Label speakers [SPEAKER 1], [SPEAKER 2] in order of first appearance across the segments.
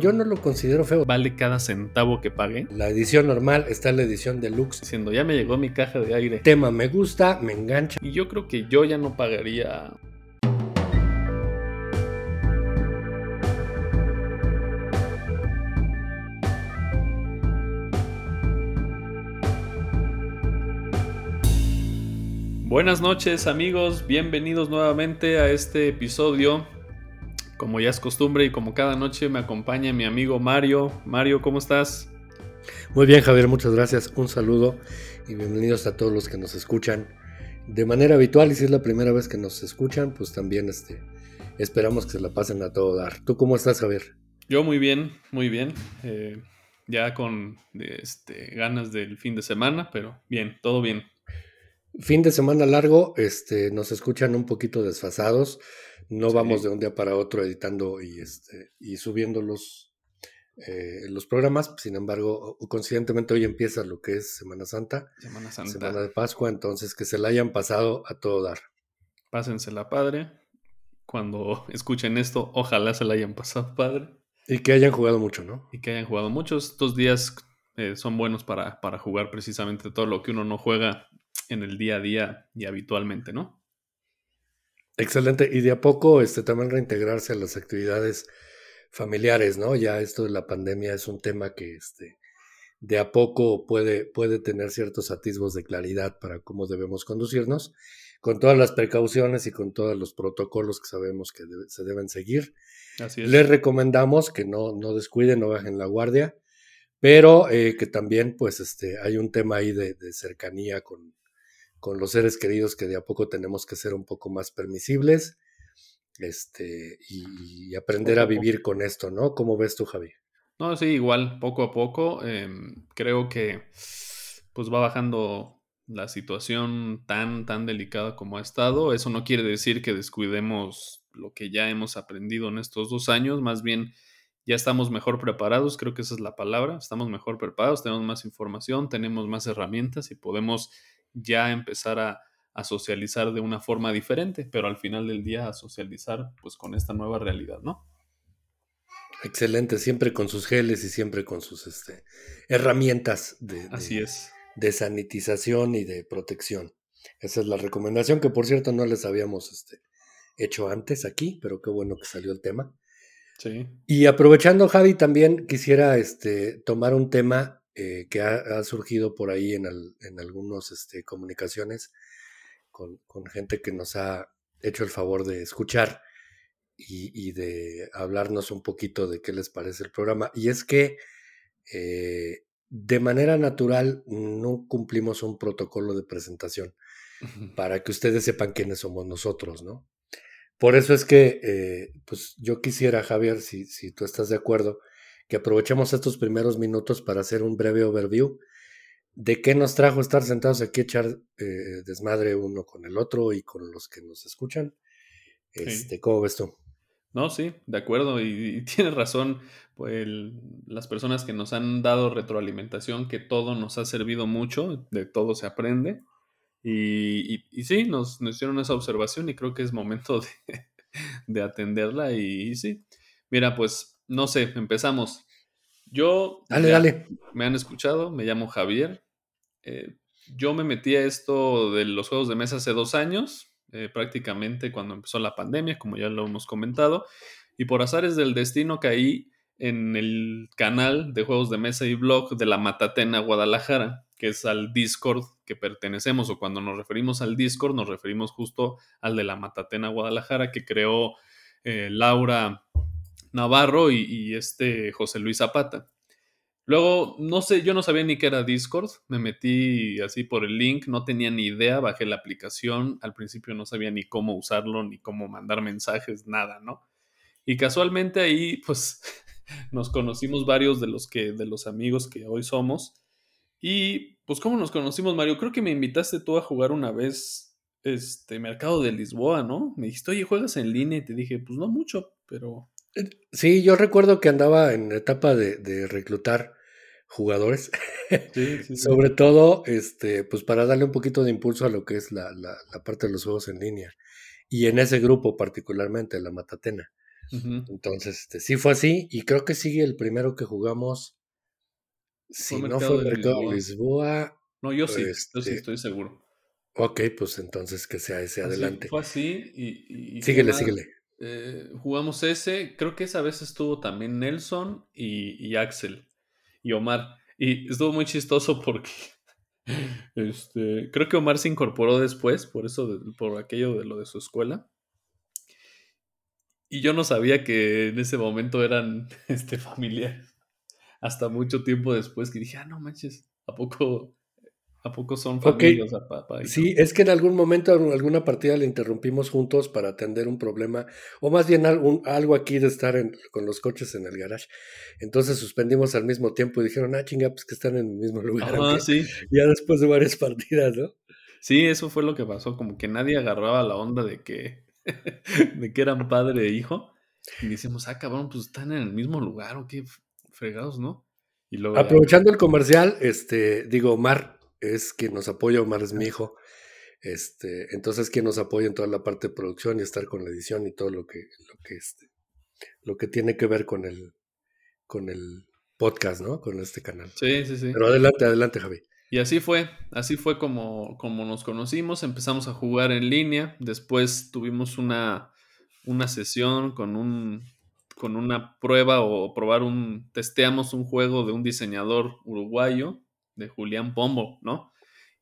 [SPEAKER 1] Yo no lo considero feo.
[SPEAKER 2] Vale cada centavo que pague.
[SPEAKER 1] La edición normal está la edición deluxe.
[SPEAKER 2] Diciendo, ya me llegó mi caja de aire.
[SPEAKER 1] Tema me gusta, me engancha.
[SPEAKER 2] Y yo creo que yo ya no pagaría Buenas noches amigos, bienvenidos nuevamente a este episodio como ya es costumbre y como cada noche me acompaña mi amigo Mario. Mario, ¿cómo estás?
[SPEAKER 1] Muy bien, Javier, muchas gracias. Un saludo y bienvenidos a todos los que nos escuchan de manera habitual. Y si es la primera vez que nos escuchan, pues también este, esperamos que se la pasen a todo dar. ¿Tú cómo estás, Javier?
[SPEAKER 2] Yo muy bien, muy bien. Eh, ya con este, ganas del fin de semana, pero bien, todo bien.
[SPEAKER 1] Fin de semana largo, este, nos escuchan un poquito desfasados no vamos de un día para otro editando y, este, y subiendo los, eh, los programas. Sin embargo, coincidentemente hoy empieza lo que es Semana Santa.
[SPEAKER 2] Semana Santa.
[SPEAKER 1] Semana de Pascua, entonces que se la hayan pasado a todo dar.
[SPEAKER 2] Pásensela padre. Cuando escuchen esto, ojalá se la hayan pasado padre.
[SPEAKER 1] Y que hayan jugado mucho, ¿no?
[SPEAKER 2] Y que hayan jugado mucho. Estos días eh, son buenos para, para jugar precisamente todo lo que uno no juega en el día a día y habitualmente, ¿no?
[SPEAKER 1] Excelente. Y de a poco este, también reintegrarse a las actividades familiares, ¿no? Ya esto de la pandemia es un tema que este, de a poco puede, puede tener ciertos atisbos de claridad para cómo debemos conducirnos, con todas las precauciones y con todos los protocolos que sabemos que se deben seguir. Así Les recomendamos que no, no descuiden, no bajen la guardia, pero eh, que también pues este, hay un tema ahí de cercanía con, con los seres queridos que de a poco tenemos que ser un poco más permisibles este, y, aprender a vivir con esto, ¿no? ¿Cómo ves tú, Javi?
[SPEAKER 2] No, sí, igual, poco a poco. Em, creo que pues va bajando la situación tan, tan delicada como ha estado. Eso no quiere decir que descuidemos lo que ya hemos aprendido en estos dos años, más bien ya estamos mejor preparados, creo que esa es la palabra, estamos mejor preparados, tenemos más información, tenemos más herramientas y podemos ya empezar a, socializar de una forma diferente, pero al final del día a socializar pues con esta nueva realidad, ¿no?
[SPEAKER 1] Excelente, siempre con sus geles y siempre con sus este, herramientas de,
[SPEAKER 2] Así es.
[SPEAKER 1] de sanitización y de protección. Esa es la recomendación que por cierto no les habíamos este, hecho antes aquí, pero qué bueno que salió el tema.
[SPEAKER 2] Sí.
[SPEAKER 1] Y aprovechando, Javi, también quisiera este, tomar un tema eh, que ha, surgido por ahí en, en algunas este, comunicaciones con, gente que nos ha hecho el favor de escuchar y, de hablarnos un poquito de qué les parece el programa. Y es que eh, de manera natural no cumplimos un protocolo de presentación para que ustedes sepan quiénes somos nosotros, ¿no? Por eso es que, eh, pues yo quisiera, Javier, si, si tú estás de acuerdo, que aprovechemos estos primeros minutos para hacer un breve overview de qué nos trajo estar sentados aquí a echar eh, desmadre uno con el otro y con los que nos escuchan. Este, ¿Cómo ves tú?
[SPEAKER 2] No, sí, de acuerdo, y, tienes razón, pues las personas que nos han dado retroalimentación, que todo nos ha servido mucho, de todo se aprende, y, y, sí, nos, hicieron esa observación y creo que es momento de, de atenderla, y, sí, mira, pues no sé, empezamos. Yo.
[SPEAKER 1] Dale, dale.
[SPEAKER 2] Me han escuchado, me llamo Javier. Eh, yo me metí a esto de los juegos de mesa hace dos años, eh, prácticamente cuando empezó la pandemia, como ya lo hemos comentado. Y por azares del destino caí en el canal de juegos de mesa y blog de la Matatena Guadalajara, que es al Discord que pertenecemos, o cuando nos referimos al Discord, nos referimos justo al de la Matatena Guadalajara que creó eh, Laura Navarro y, este José Luis Zapata. Luego, no sé, yo no sabía ni qué era Discord, me metí así por el link, no tenía ni idea, bajé la aplicación, al principio no sabía ni cómo usarlo, ni cómo mandar mensajes, nada, ¿no? Y casualmente ahí, pues, nos conocimos varios de los que, de los amigos que hoy somos. Y, pues, ¿cómo nos conocimos, Mario? Creo que me invitaste tú a jugar una vez, este, Mercado de Lisboa, ¿no? Me dijiste, oye, ¿juegas en línea? Y te dije, pues no mucho, pero
[SPEAKER 1] sí, yo recuerdo que andaba en etapa de, reclutar jugadores, sobre todo este, pues para darle un poquito de impulso a lo que es la, parte de los juegos en línea. Y en ese grupo particularmente, la Matatena. Entonces, este, sí fue así y creo que sigue el primero que jugamos. Si no fue Mercado de Lisboa.
[SPEAKER 2] No, yo sí, yo sí este estoy seguro.
[SPEAKER 1] Ok, pues entonces que sea ese adelante.
[SPEAKER 2] Fue así y...
[SPEAKER 1] síguele, síguele.
[SPEAKER 2] Eh, jugamos ese, creo que esa vez estuvo también Nelson y, Axel y Omar. Y estuvo muy chistoso porque este, creo que Omar se incorporó después, por eso, por aquello de lo de su escuela. Y yo no sabía que en ese momento eran este, familiares. Hasta mucho tiempo después que dije, ah, no manches, ¿a poco ¿A poco son familias
[SPEAKER 1] papá? Sí, es que en algún momento, en alguna partida le interrumpimos juntos para atender un problema, o más bien algo aquí de estar con los coches en el garage. Entonces suspendimos al mismo tiempo y dijeron, ah, chinga, pues que están en el mismo lugar.
[SPEAKER 2] Ah, sí.
[SPEAKER 1] Ya después de varias partidas, ¿no?
[SPEAKER 2] Sí, eso fue lo que pasó, como que nadie agarraba la onda de que, de que eran padre e hijo. Y decimos, ah, cabrón, pues están en el mismo lugar, o qué fregados, ¿no?
[SPEAKER 1] Y luego Aprovechando el comercial, este, digo, Omar, es quien nos apoya, Omar es mi hijo. Este, entonces quien nos apoya en toda la parte de producción y estar con la edición y todo lo que, lo que este, lo que tiene que ver con el, con el podcast, ¿no? Con este canal.
[SPEAKER 2] Sí, sí, sí.
[SPEAKER 1] Pero adelante, adelante, Javi.
[SPEAKER 2] Y así fue, así fue como, como nos conocimos, empezamos a jugar en línea, después tuvimos una, una sesión con un con una prueba o probar un, testeamos un juego de un diseñador uruguayo de Julián Pombo, ¿no?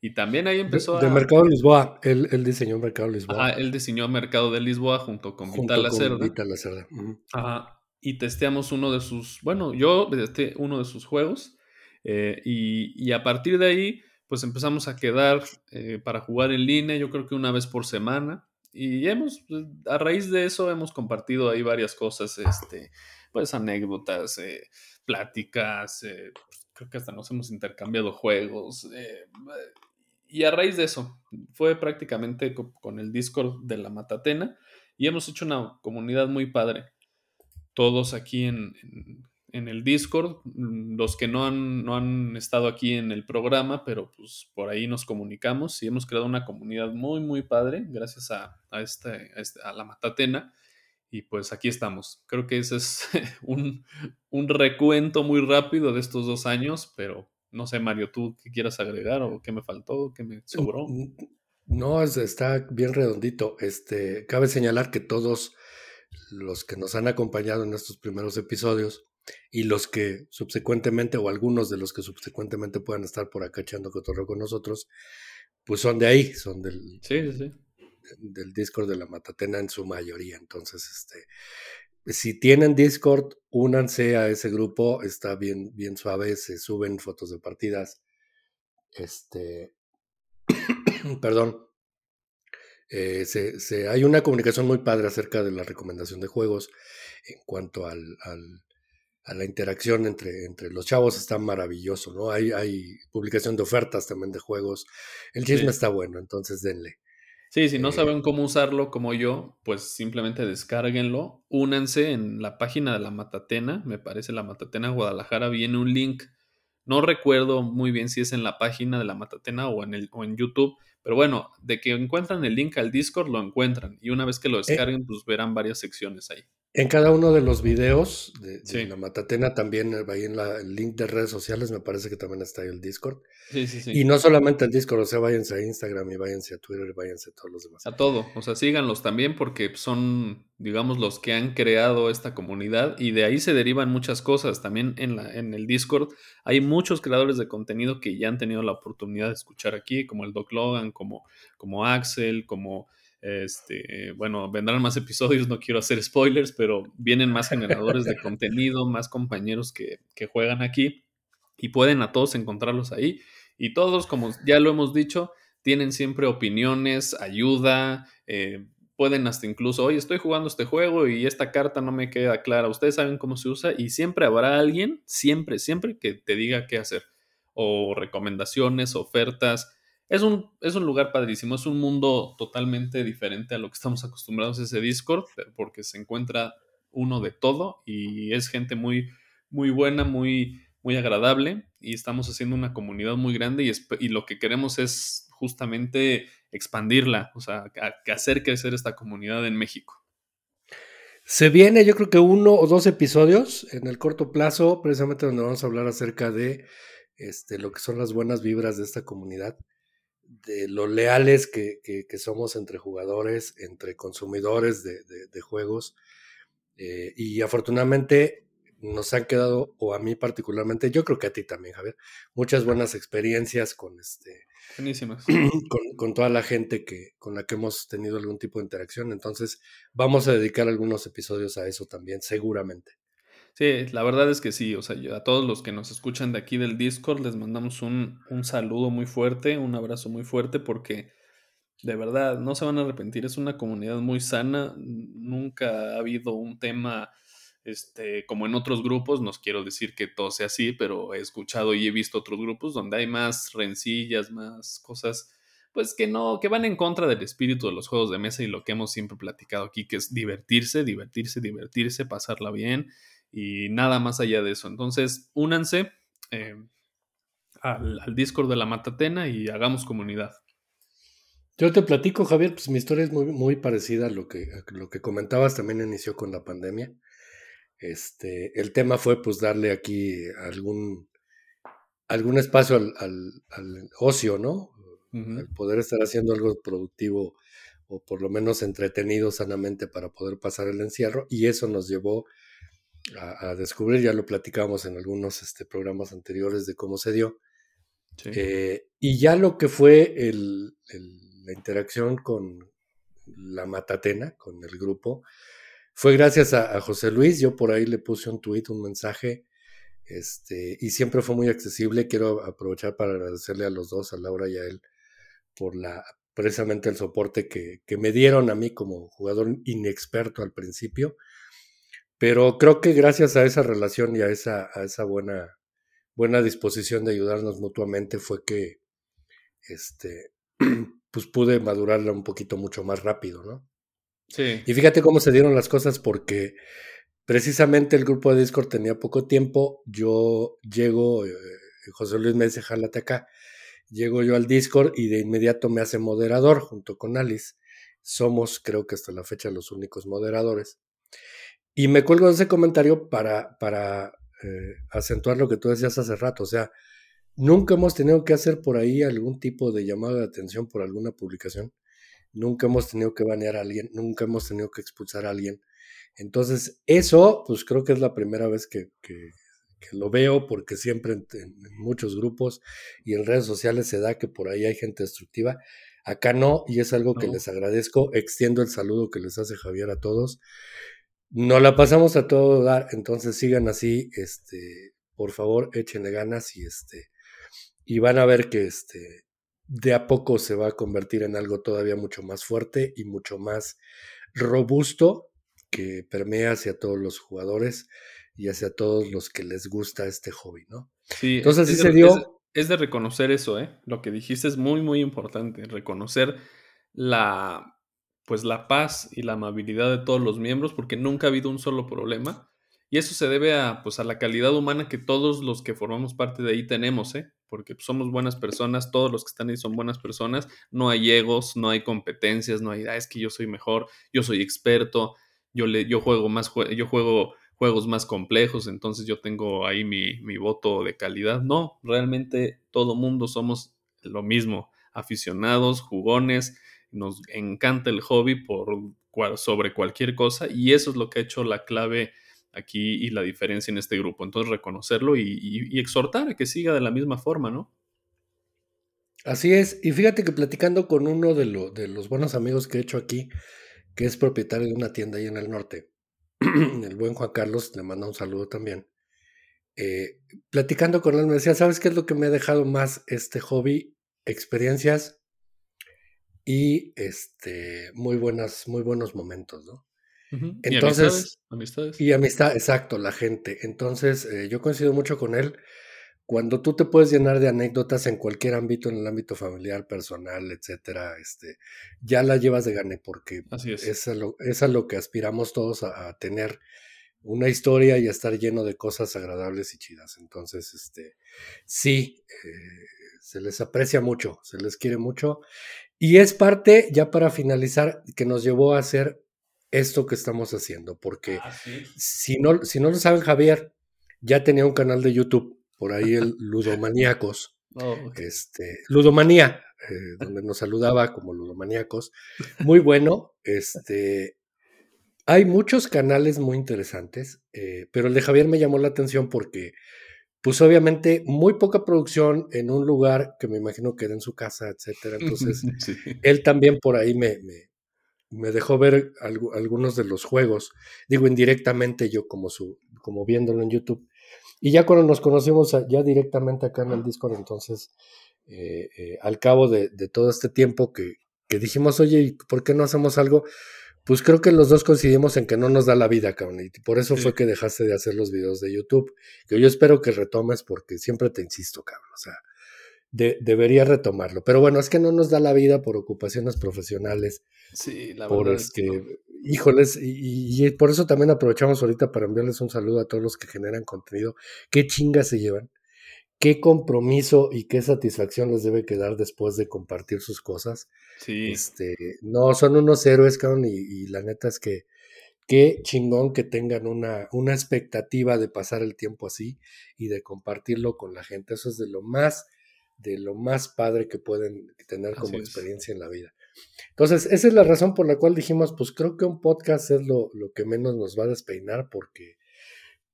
[SPEAKER 2] Y también ahí empezó
[SPEAKER 1] de, a... De Mercado de Lisboa, él, diseñó Mercado de Lisboa.
[SPEAKER 2] Ajá, él diseñó Mercado de Lisboa junto con Vital Lacerda.
[SPEAKER 1] Vital Lacerda.
[SPEAKER 2] Ajá, y testeamos uno de sus, bueno, yo testé uno de sus juegos eh, y, a partir de ahí, pues empezamos a quedar eh, para jugar en línea, yo creo que una vez por semana. Y hemos, a raíz de eso, hemos compartido ahí varias cosas, este, pues anécdotas, eh, pláticas, creo que hasta nos hemos intercambiado juegos. Eh, y a raíz de eso, fue prácticamente con el Discord de la Matatena y hemos hecho una comunidad muy padre. Todos aquí en, el Discord, los que no han, no han estado aquí en el programa, pero pues por ahí nos comunicamos y hemos creado una comunidad muy, muy padre gracias a, a, este, a este, la Matatena y pues aquí estamos. Creo que ese es un, recuento muy rápido de estos dos años, pero no sé, Mario, ¿tú qué quieras agregar o qué me faltó, qué me sobró?
[SPEAKER 1] No, está bien redondito. Este, cabe señalar que todos los que nos han acompañado en estos primeros episodios y los que subsecuentemente, o algunos de los que subsecuentemente puedan estar por acá echando cotorreo con nosotros, pues son de ahí, son del,
[SPEAKER 2] sí, sí
[SPEAKER 1] del Discord de la Matatena en su mayoría. Entonces, este, si tienen Discord, únanse a ese grupo, está bien, bien suave, se suben fotos de partidas. Este, perdón. Eh, se, hay una comunicación muy padre acerca de la recomendación de juegos en cuanto al, a la interacción entre, entre los chavos está maravilloso, ¿no? Hay, hay publicación de ofertas también de juegos. El chisme está bueno, entonces denle.
[SPEAKER 2] Sí, si no eh, saben cómo usarlo como yo, pues simplemente descárguenlo, únanse en la página de la Matatena, me parece la Matatena Guadalajara, viene un link, no recuerdo muy bien si es en la página de la Matatena o en, el, o en YouTube, pero bueno, de que encuentran el link al Discord, lo encuentran y una vez que lo eh descarguen, pues verán varias secciones ahí.
[SPEAKER 1] En cada uno de los videos de, la Matatena también eh, ahí en el link de redes sociales me parece que también está ahí el Discord.
[SPEAKER 2] Sí, sí, sí.
[SPEAKER 1] Y no solamente el Discord, o sea, váyanse a Instagram y váyanse a Twitter y váyanse a todos los demás.
[SPEAKER 2] A todo, o sea, síganlos también porque son, digamos, los que han creado esta comunidad y de ahí se derivan muchas cosas. También en, la, en el Discord hay muchos creadores de contenido que ya han tenido la oportunidad de escuchar aquí, como el Doc Logan, como, como Axel, como este, bueno, vendrán más episodios, no quiero hacer spoilers, pero vienen más generadores de contenido, más compañeros que, juegan aquí y pueden a todos encontrarlos ahí. Y todos, como ya lo hemos dicho, tienen siempre opiniones, ayuda, eh, pueden hasta incluso, oye, estoy jugando este juego y esta carta no me queda clara, ustedes saben cómo se usa y siempre habrá alguien, siempre, siempre que te diga qué hacer, o recomendaciones, ofertas, es un, es un lugar padrísimo, es un mundo totalmente diferente a lo que estamos acostumbrados a ese Discord, porque se encuentra uno de todo y es gente muy, muy buena, muy, muy agradable y estamos haciendo una comunidad muy grande y, y lo que queremos es justamente expandirla, o sea, hacer crecer esta comunidad en México.
[SPEAKER 1] Se viene, yo creo que uno o dos episodios en el corto plazo, precisamente donde vamos a hablar acerca de este, lo que son las buenas vibras de esta comunidad, de lo leales que, somos entre jugadores, entre consumidores de, juegos. Eh, y afortunadamente nos han quedado, o a mí particularmente, yo creo que a ti también, Javier, muchas buenas experiencias con este. Con, con, toda la gente que, con la que hemos tenido algún tipo de interacción. Entonces, vamos a dedicar algunos episodios a eso también, seguramente.
[SPEAKER 2] Sí, la verdad es que sí, o sea, a todos los que nos escuchan de aquí del Discord les mandamos un, un saludo muy fuerte, un abrazo muy fuerte, porque de verdad no se van a arrepentir, es una comunidad muy sana, nunca ha habido un tema este, como en otros grupos, no quiero decir que todo sea así, pero he escuchado y he visto otros grupos donde hay más rencillas, más cosas, pues que no, que van en contra del espíritu de los juegos de mesa y lo que hemos siempre platicado aquí, que es divertirse, divertirse, divertirse, pasarla bien y nada más allá de eso. Entonces, únanse eh, al, al Discord de la Matatena y hagamos comunidad.
[SPEAKER 1] Yo te platico, Javier, pues mi historia es muy, muy parecida a lo que, a lo que comentabas, también inició con la pandemia. Este, el tema fue pues darle aquí algún, algún espacio al, ocio, ¿no? El poder estar haciendo algo productivo o por lo menos entretenido sanamente para poder pasar el encierro y eso nos llevó a, descubrir, ya lo platicamos en algunos este, programas anteriores de cómo se dio, eh, y ya lo que fue la interacción con la Matatena, con el grupo, fue gracias a, José Luis, yo por ahí le puse un tweet, un mensaje, este, y siempre fue muy accesible. Quiero aprovechar para agradecerle a los dos, a Laura y a él, por la precisamente el soporte que, me dieron a mí como jugador inexperto al principio. Pero creo que gracias a esa relación y a esa, a esa buena, buena disposición de ayudarnos mutuamente fue que este, pues pude madurarla un poquito mucho más rápido, ¿no? Y fíjate cómo se dieron las cosas porque precisamente el grupo de Discord tenía poco tiempo. Yo llego, eh, José Luis me dice, jálate acá. Llego yo al Discord y de inmediato me hace moderador junto con Alice. Somos, creo que hasta la fecha, los únicos moderadores. Y me cuelgo de ese comentario para, para eh, acentuar lo que tú decías hace rato. O sea, nunca hemos tenido que hacer por ahí algún tipo de llamada de atención por alguna publicación. Nunca hemos tenido que banear a alguien, nunca hemos tenido que expulsar a alguien. Entonces, eso, pues creo que es la primera vez que, lo veo, porque siempre en, muchos grupos y en redes sociales se da que por ahí hay gente destructiva. Acá no, y es algo que les agradezco. Extiendo el saludo que les hace Javier a todos. Nos la pasamos a todo dar, entonces sigan así, este, por favor, échenle ganas y este, y van a ver que este, de a poco se va a convertir en algo todavía mucho más fuerte y mucho más robusto que permea hacia todos los jugadores y hacia todos los que les gusta este hobby, ¿no?
[SPEAKER 2] Sí, entonces es, se dio. Es, de reconocer eso, ¿eh? Lo que dijiste es muy, muy importante, reconocer la, pues la paz y la amabilidad de todos los miembros, porque nunca ha habido un solo problema. Y eso se debe a, pues, a la calidad humana que todos los que formamos parte de ahí tenemos, ¿eh? porque somos buenas personas, todos los que están ahí son buenas personas, no hay egos, no hay competencias, no hay, ah, es que yo soy mejor, yo soy experto, yo, le, yo juego más, yo juego juegos más complejos, entonces yo tengo ahí mi, mi voto de calidad. No, realmente todo mundo somos lo mismo, aficionados, jugones, nos encanta el hobby por, sobre cualquier cosa y eso es lo que ha hecho la clave aquí y la diferencia en este grupo. Entonces, reconocerlo y, exhortar a que siga de la misma forma, ¿no?
[SPEAKER 1] Así es. Y fíjate que platicando con uno de, los buenos amigos que he hecho aquí, que es propietario de una tienda ahí en el norte, el buen Juan Carlos, le manda un saludo también. Eh, platicando con él me decía, ¿sabes qué es lo que me ha dejado más este hobby? Experiencias y este muy buenas, muy buenos momentos, ¿no? Entonces,
[SPEAKER 2] y amistades,
[SPEAKER 1] Y amistad, exacto, la gente. Entonces, eh, yo coincido mucho con él. Cuando tú te puedes llenar de anécdotas en cualquier ámbito, en el ámbito familiar, personal, etcétera, este, ya la llevas de gane, porque es. a, lo, que aspiramos todos a, tener una historia y a estar lleno de cosas agradables y chidas. Entonces, este, sí, eh, se les aprecia mucho, se les quiere mucho. Y es parte, ya para finalizar, que nos llevó a hacer esto que estamos haciendo, porque
[SPEAKER 2] Ah, sí.
[SPEAKER 1] si, no, si no lo saben, Javier ya tenía un canal de YouTube, por ahí el Ludomaníacos,
[SPEAKER 2] Oh,
[SPEAKER 1] este, Ludomanía, eh, donde nos saludaba como Ludomaníacos, muy bueno, este, hay muchos canales muy interesantes, eh, pero el de Javier me llamó la atención porque, pues obviamente, muy poca producción en un lugar que me imagino que era en su casa, etcétera. Entonces,
[SPEAKER 2] Sí.
[SPEAKER 1] él también por ahí me, me, me dejó ver algu- algunos de los juegos, digo indirectamente yo como, su, como viéndolo en YouTube. Y ya cuando nos conocimos a- ya directamente acá en el Discord, entonces, eh, eh, al cabo de, de todo este tiempo que, que dijimos, oye, ¿y ¿por qué no hacemos algo? Pues creo que los dos coincidimos en que no nos da la vida, cabrón. Y por eso
[SPEAKER 2] Sí.
[SPEAKER 1] fue que dejaste de hacer los videos de YouTube. Que yo espero que retomes porque siempre te insisto, cabrón. O sea, de- debería retomarlo. Pero bueno, es que no nos da la vida por ocupaciones profesionales,
[SPEAKER 2] Sí, la
[SPEAKER 1] por
[SPEAKER 2] verdad es que
[SPEAKER 1] este,
[SPEAKER 2] no.
[SPEAKER 1] híjoles, y, y por eso también aprovechamos ahorita para enviarles un saludo a todos los que generan contenido. ¿Qué chingas se llevan? ¿Qué compromiso y qué satisfacción les debe quedar después de compartir sus cosas?
[SPEAKER 2] Sí,
[SPEAKER 1] Este, no, son unos héroes, cabrón, y, y la neta es que qué chingón que tengan una, una expectativa de pasar el tiempo así y de compartirlo con la gente. Eso es de lo más, de lo más padre que pueden tener
[SPEAKER 2] así
[SPEAKER 1] como
[SPEAKER 2] es.
[SPEAKER 1] experiencia en la vida. Entonces, esa es la razón por la cual dijimos, pues creo que un podcast es lo, lo que menos nos va a despeinar porque,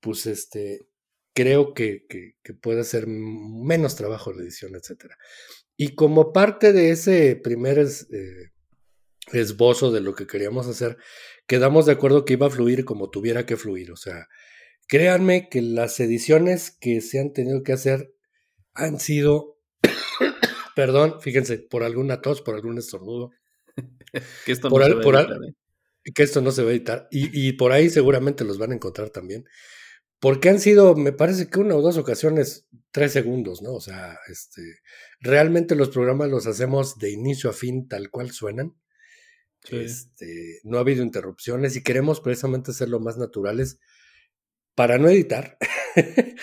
[SPEAKER 1] pues, este, creo que, que, que puede ser menos trabajo la edición, etcétera. Y como parte de ese primer es, eh, esbozo de lo que queríamos hacer, quedamos de acuerdo que iba a fluir como tuviera que fluir. O sea, créanme que las ediciones que se han tenido que hacer han sido, perdón, fíjense, por alguna tos, por algún estornudo,
[SPEAKER 2] Que esto
[SPEAKER 1] por
[SPEAKER 2] no se
[SPEAKER 1] al-
[SPEAKER 2] va a
[SPEAKER 1] por al-
[SPEAKER 2] editar, ¿eh?
[SPEAKER 1] que esto no se va a editar. Y, y por ahí seguramente los van a encontrar también. Porque han sido, me parece que una o dos ocasiones, tres segundos, ¿no? O sea, este, realmente los programas los hacemos de inicio a fin tal cual suenan.
[SPEAKER 2] Sí.
[SPEAKER 1] Este, no ha habido interrupciones y queremos precisamente hacerlo más naturales para no editar.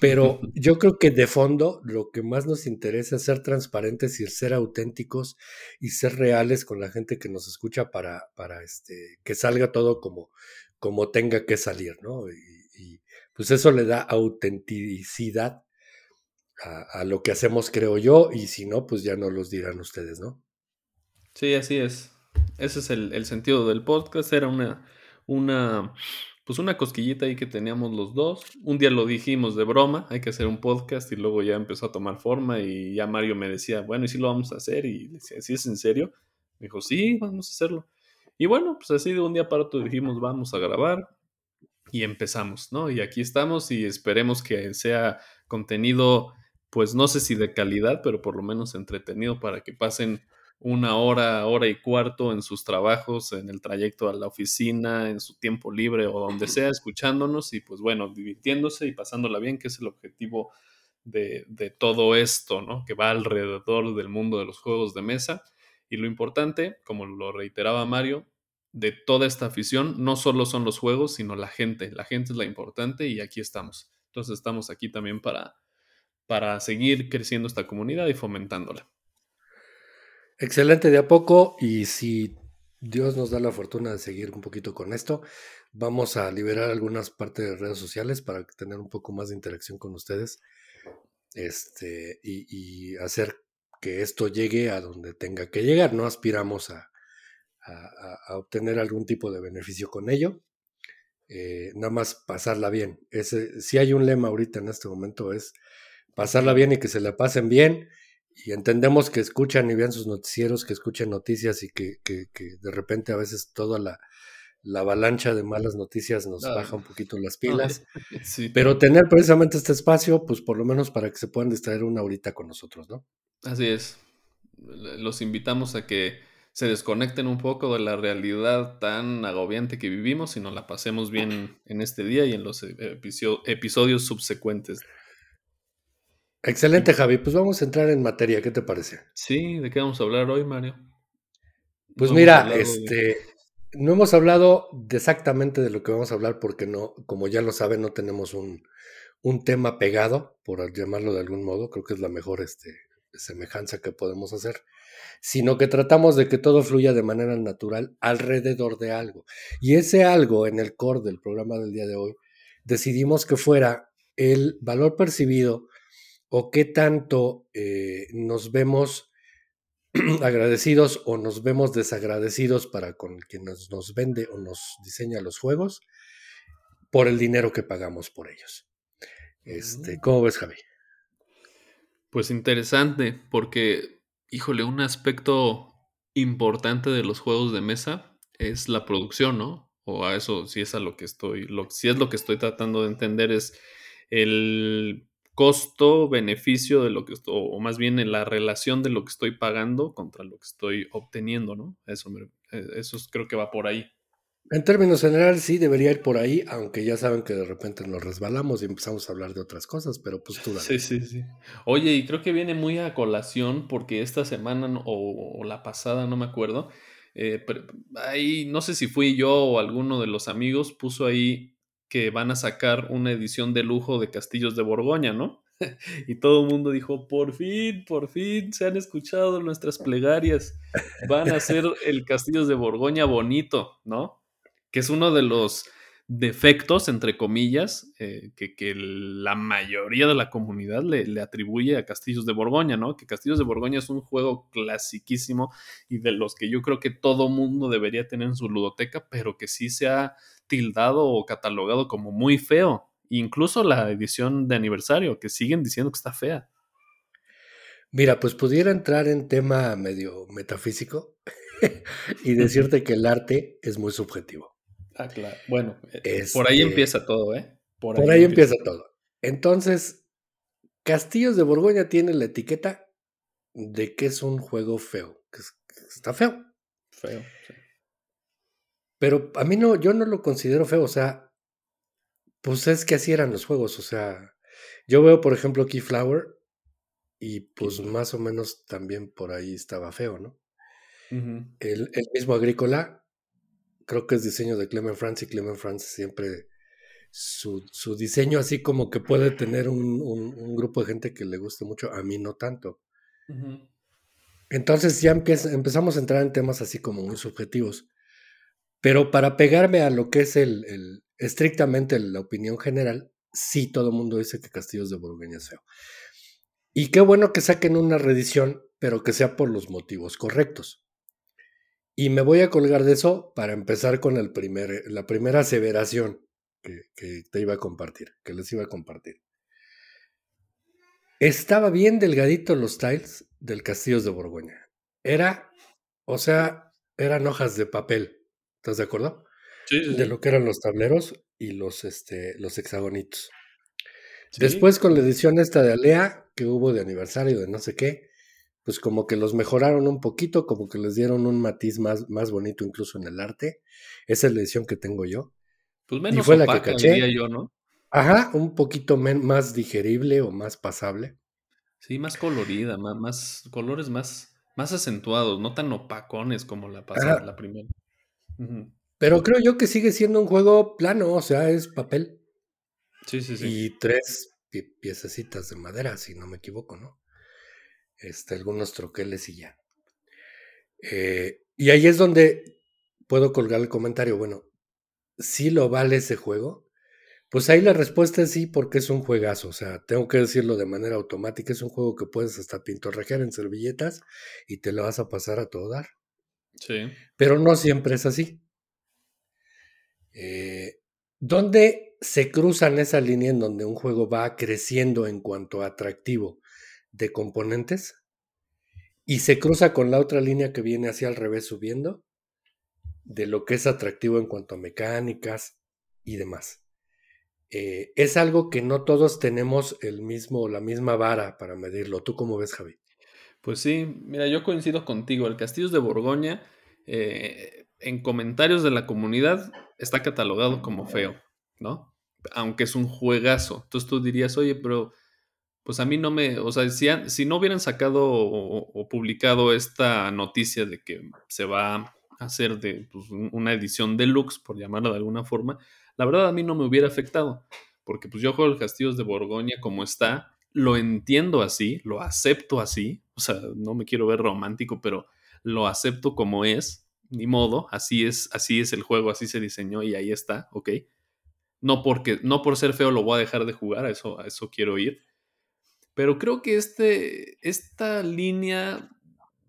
[SPEAKER 1] Pero yo creo que de fondo lo que más nos interesa es ser transparentes y ser auténticos y ser reales con la gente que nos escucha para, para este, que salga todo como, como tenga que salir, ¿no? Y, y, pues eso le da autenticidad a, lo que hacemos, creo yo, y si no, pues ya no los dirán ustedes, ¿no?
[SPEAKER 2] Sí, así es. Ese es el, sentido del podcast. Era una, una, pues una cosquillita ahí que teníamos los dos. Un día lo dijimos de broma, hay que hacer un podcast y luego ya empezó a tomar forma y ya Mario me decía, bueno, ¿y si lo vamos a hacer? Y decía, ¿sí es en serio? Me dijo, sí, vamos a hacerlo. Y bueno, pues así de un día para otro dijimos, vamos a grabar y empezamos, ¿no? Y aquí estamos y esperemos que sea contenido, pues no sé si de calidad, pero por lo menos entretenido para que pasen una hora, hora y cuarto en sus trabajos, en el trayecto a la oficina, en su tiempo libre o donde sea, escuchándonos y pues bueno, divirtiéndose y pasándola bien, que es el objetivo de, de todo esto, ¿no? Que va alrededor del mundo de los juegos de mesa. Y lo importante, como lo reiteraba Mario, de toda esta afición no solo son los juegos, sino la gente. La gente es la importante y aquí estamos. Entonces estamos aquí también para, para seguir creciendo esta comunidad y fomentándola.
[SPEAKER 1] Excelente de a poco y si Dios nos da la fortuna de seguir un poquito con esto, vamos a liberar algunas partes de redes sociales para tener un poco más de interacción con ustedes este, y, y hacer que esto llegue a donde tenga que llegar. No aspiramos a, a, a obtener algún tipo de beneficio con ello, eh, nada más pasarla bien. Ese, si hay un lema ahorita en este momento es pasarla bien y que se la pasen bien y entendemos que escuchan y vean sus noticieros, que escuchen noticias y que, que, que de repente a veces toda la, la, avalancha de malas noticias nos
[SPEAKER 2] Ah,
[SPEAKER 1] baja un poquito las pilas.
[SPEAKER 2] Sí.
[SPEAKER 1] Pero tener precisamente este espacio, pues por lo menos para que se puedan distraer una horita con nosotros, ¿no?
[SPEAKER 2] Así es. Los invitamos a que se desconecten un poco de la realidad tan agobiante que vivimos y nos la pasemos bien en este día y en los episodios subsecuentes.
[SPEAKER 1] Excelente, Javi. Pues vamos a entrar en materia. ¿Qué te parece?
[SPEAKER 2] Sí, ¿de qué vamos a hablar hoy, Mario?
[SPEAKER 1] Pues mira, este, de... no hemos hablado de exactamente de lo que vamos a hablar porque no, como ya lo saben, no tenemos un, un tema pegado, por llamarlo de algún modo. Creo que es la mejor este, semejanza que podemos hacer, sino que tratamos de que todo fluya de manera natural alrededor de algo. Y ese algo en el core del programa del día de hoy, decidimos que fuera el valor percibido o qué tanto eh, nos vemos agradecidos o nos vemos desagradecidos para con quien nos, nos, vende o nos diseña los juegos por el dinero que pagamos por ellos. Este, mm. ¿Cómo ves, Javi?
[SPEAKER 2] Pues interesante, porque, híjole, un aspecto importante de los juegos de mesa es la producción, ¿no? O a eso, si es a lo que estoy, lo, si es lo que estoy tratando de entender, es el costo-beneficio de lo que estoy, o más bien en la relación de lo que estoy pagando contra lo que estoy obteniendo, ¿no? Eso, eh, eso creo que va por ahí.
[SPEAKER 1] En términos generales, sí, debería ir por ahí, aunque ya saben que de repente nos resbalamos y empezamos a hablar de otras cosas, pero pues tú dale.
[SPEAKER 2] Sí, sí, sí. Oye, y creo que viene muy a colación porque esta semana o, la pasada, no me acuerdo, eh, ahí no sé si fui yo o alguno de los amigos puso ahí que van a sacar una edición de lujo de Castillos de Borgoña, ¿no? y todo el mundo dijo, por fin, por fin se han escuchado nuestras plegarias, van a hacer el Castillos de Borgoña bonito, ¿no? Que es uno de los defectos, entre comillas, eh, que, la mayoría de la comunidad le, atribuye a Castillos de Borgoña, ¿no? Que Castillos de Borgoña es un juego clasiquísimo y de los que yo creo que todo mundo debería tener en su ludoteca, pero que sí se ha tildado o catalogado como muy feo. Incluso la edición de aniversario, que siguen diciendo que está fea.
[SPEAKER 1] Mira, pues pudiera entrar en tema medio metafísico y decirte que el arte es muy subjetivo.
[SPEAKER 2] Ah, claro. Bueno, eh, por ahí este, empieza todo, ¿eh?
[SPEAKER 1] Por, ahí, empieza. todo. Entonces, Castillos de Borgoña tiene la etiqueta de que es un juego feo, que, está feo.
[SPEAKER 2] Feo, sí.
[SPEAKER 1] Pero a mí no, yo no lo considero feo, o sea, pues es que así eran los juegos, o sea, yo veo, por ejemplo, Keyflower y pues más o menos también por ahí estaba feo, ¿no? el, el, mismo Agrícola creo que es diseño de Clement France y Clement France siempre su, diseño así como que puede tener un, grupo de gente que le guste mucho, a mí no tanto. Entonces ya empezamos a entrar en temas así como muy subjetivos. Pero para pegarme a lo que es el, estrictamente la opinión general, sí todo el mundo dice que Castillos de Borgoña es feo. Y qué bueno que saquen una reedición, pero que sea por los motivos correctos. Y me voy a colgar de eso para empezar con el primer, la primera aseveración que, te iba a compartir, que les iba a compartir. Estaba bien delgadito los tiles del Castillos de Borgoña. Era, o sea, eran hojas de papel. ¿Estás de acuerdo?
[SPEAKER 2] Sí,
[SPEAKER 1] De lo que eran los tableros y los, este, los hexagonitos. Después con la edición esta de Alea, que hubo de aniversario de no sé qué, pues como que los mejoraron un poquito, como que les dieron un matiz más, más bonito incluso en el arte. Esa es la edición que tengo yo.
[SPEAKER 2] Pues menos y fue la que caché. yo, ¿no?
[SPEAKER 1] Ajá, un poquito más digerible o más pasable.
[SPEAKER 2] Sí, más colorida, más, colores más, más acentuados, no tan opacones como la pasada, la primera.
[SPEAKER 1] Pero creo yo que sigue siendo un juego plano, o sea, es papel.
[SPEAKER 2] Sí, sí, sí.
[SPEAKER 1] Y tres piececitas de madera, si no me equivoco, ¿no? Este, algunos troqueles y ya. Eh, y ahí es donde puedo colgar el comentario, bueno, si lo vale ese juego? Pues ahí la respuesta es sí, porque es un juegazo. O sea, tengo que decirlo de manera automática. Es un juego que puedes hasta pintorrejear en servilletas y te lo vas a pasar a todo dar.
[SPEAKER 2] Sí.
[SPEAKER 1] Pero no siempre es así. Eh, ¿Dónde se cruzan esa línea en donde un juego va creciendo en cuanto a atractivo de componentes y se cruza con la otra línea que viene hacia al revés subiendo de lo que es atractivo en cuanto a mecánicas y demás. Eh, es algo que no todos tenemos el mismo, la misma vara para medirlo. ¿Tú cómo ves, Javi?
[SPEAKER 2] Pues sí, mira, yo coincido contigo. El Castillo de Borgoña, eh, en comentarios de la comunidad, está catalogado como feo, ¿no? Aunque es un juegazo. Entonces tú dirías, oye, pero pues a mí no me, o sea, si, no hubieran sacado o, publicado esta noticia de que se va a hacer de pues, una edición deluxe, por llamarlo de alguna forma, la verdad a mí no me hubiera afectado, porque pues yo juego el Castillos de Borgoña como está, lo entiendo así, lo acepto así, o sea, no me quiero ver romántico, pero lo acepto como es, ni modo, así es, así es el juego, así se diseñó y ahí está, ok. No porque, no por ser feo lo voy a dejar de jugar, a eso, a eso quiero ir. Pero creo que este, esta línea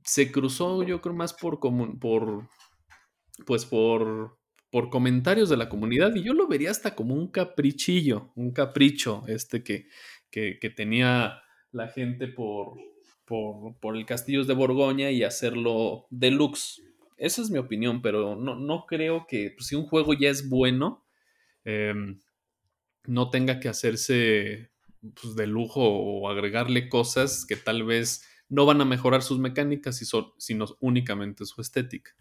[SPEAKER 2] se cruzó, yo creo, más por, por pues por, por comentarios de la comunidad y yo lo vería hasta como un caprichillo, un capricho este que, que, tenía la gente por, por, por, el Castillos de Borgoña y hacerlo deluxe. Esa es mi opinión, pero no, no creo que pues, si un juego ya es bueno, em, no tenga que hacerse pues, de lujo o agregarle cosas que tal vez no van a mejorar sus mecánicas, sino únicamente su estética.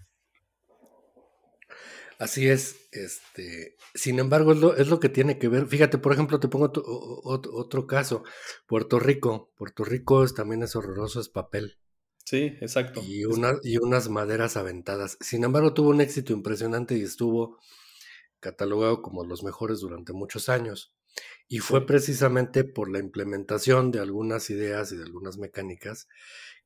[SPEAKER 1] Así es, este, sin embargo, es lo, es lo, que tiene que ver. Fíjate, por ejemplo, te pongo otro, caso, Puerto Rico. Puerto Rico también es horroroso, es papel.
[SPEAKER 2] Sí, exacto.
[SPEAKER 1] Y, una, y unas maderas aventadas. Sin embargo, tuvo un éxito impresionante y estuvo catalogado como los mejores durante muchos años. Y fue precisamente por la implementación de algunas ideas y de algunas mecánicas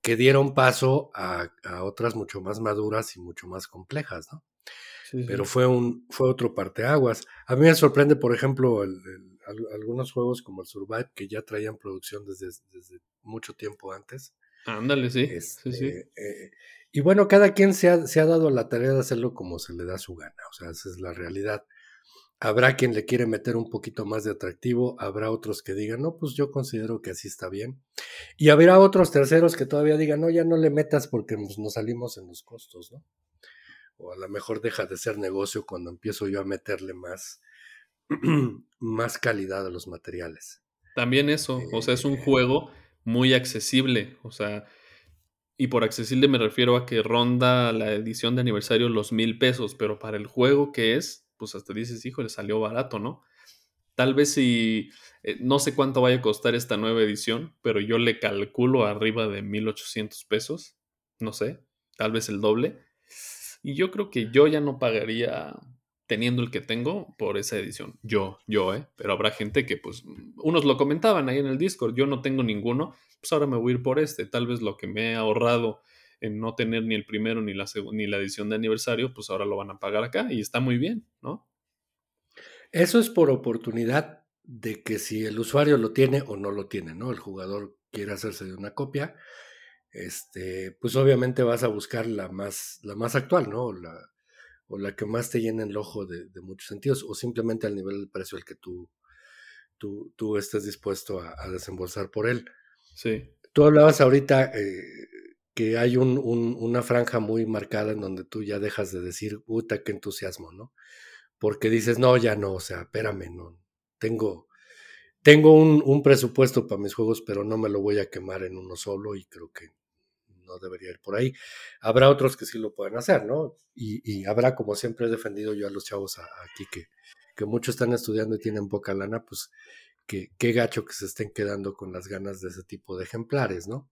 [SPEAKER 1] que dieron paso a, a otras mucho más maduras y mucho más complejas, ¿no? pero fue un fue otro parteaguas. A mí me sorprende, por ejemplo, algunos juegos como el Survive que ya traían producción desde, desde mucho tiempo antes.
[SPEAKER 2] Ándale, sí.
[SPEAKER 1] Este, eh, y bueno, cada quien se ha, se ha dado la tarea de hacerlo como se le da su gana, o sea, esa es la realidad. Habrá quien le quiere meter un poquito más de atractivo, habrá otros que digan, no, pues yo considero que así está bien. Y habrá otros terceros que todavía digan, no, ya no le metas porque nos, nos salimos en los costos, ¿no? o a lo mejor deja de ser negocio cuando empiezo yo a meterle más, más calidad a los materiales.
[SPEAKER 2] También eso, o sea, es un eh, juego muy accesible, o sea, y por accesible me refiero a que ronda la edición de aniversario los mil pesos, pero para el juego que es, pues hasta dices, hijo, le salió barato, ¿no? Tal vez si, eh, no sé cuánto vaya a costar esta nueva edición, pero yo le calculo arriba de 1800 pesos, no sé, tal vez el doble. Y yo creo que yo ya no pagaría teniendo el que tengo por esa edición. Yo, yo, ¿eh? Pero habrá gente que, pues, unos lo comentaban ahí en el Discord, yo no tengo ninguno, pues ahora me voy a ir por este. Tal vez lo que me he ahorrado en no tener ni el primero ni la, ni la edición de aniversario, pues ahora lo van a pagar acá y está muy bien, ¿no?
[SPEAKER 1] Eso es por oportunidad de que si el usuario lo tiene o no lo tiene, ¿no? El jugador quiere hacerse de una copia, este, pues obviamente vas a buscar la más, la más actual, ¿no? O la, o la que más te llene el ojo de, muchos sentidos, o simplemente al nivel del precio al que tú, tú, tú estés dispuesto a, desembolsar por él.
[SPEAKER 2] Sí.
[SPEAKER 1] Tú hablabas ahorita eh, que hay un, una franja muy marcada en donde tú ya dejas de decir, puta, qué entusiasmo, ¿no? Porque dices, no, ya no, o sea, espérame, no, tengo, tengo un, un presupuesto para mis juegos, pero no me lo voy a quemar en uno solo y creo que no debería ir por ahí. Habrá otros que sí lo pueden hacer, ¿no? Y, habrá, como siempre he defendido yo a los chavos aquí, que, que muchos están estudiando y tienen poca lana, pues que, qué gacho que se estén quedando con las ganas de ese tipo de ejemplares, ¿no?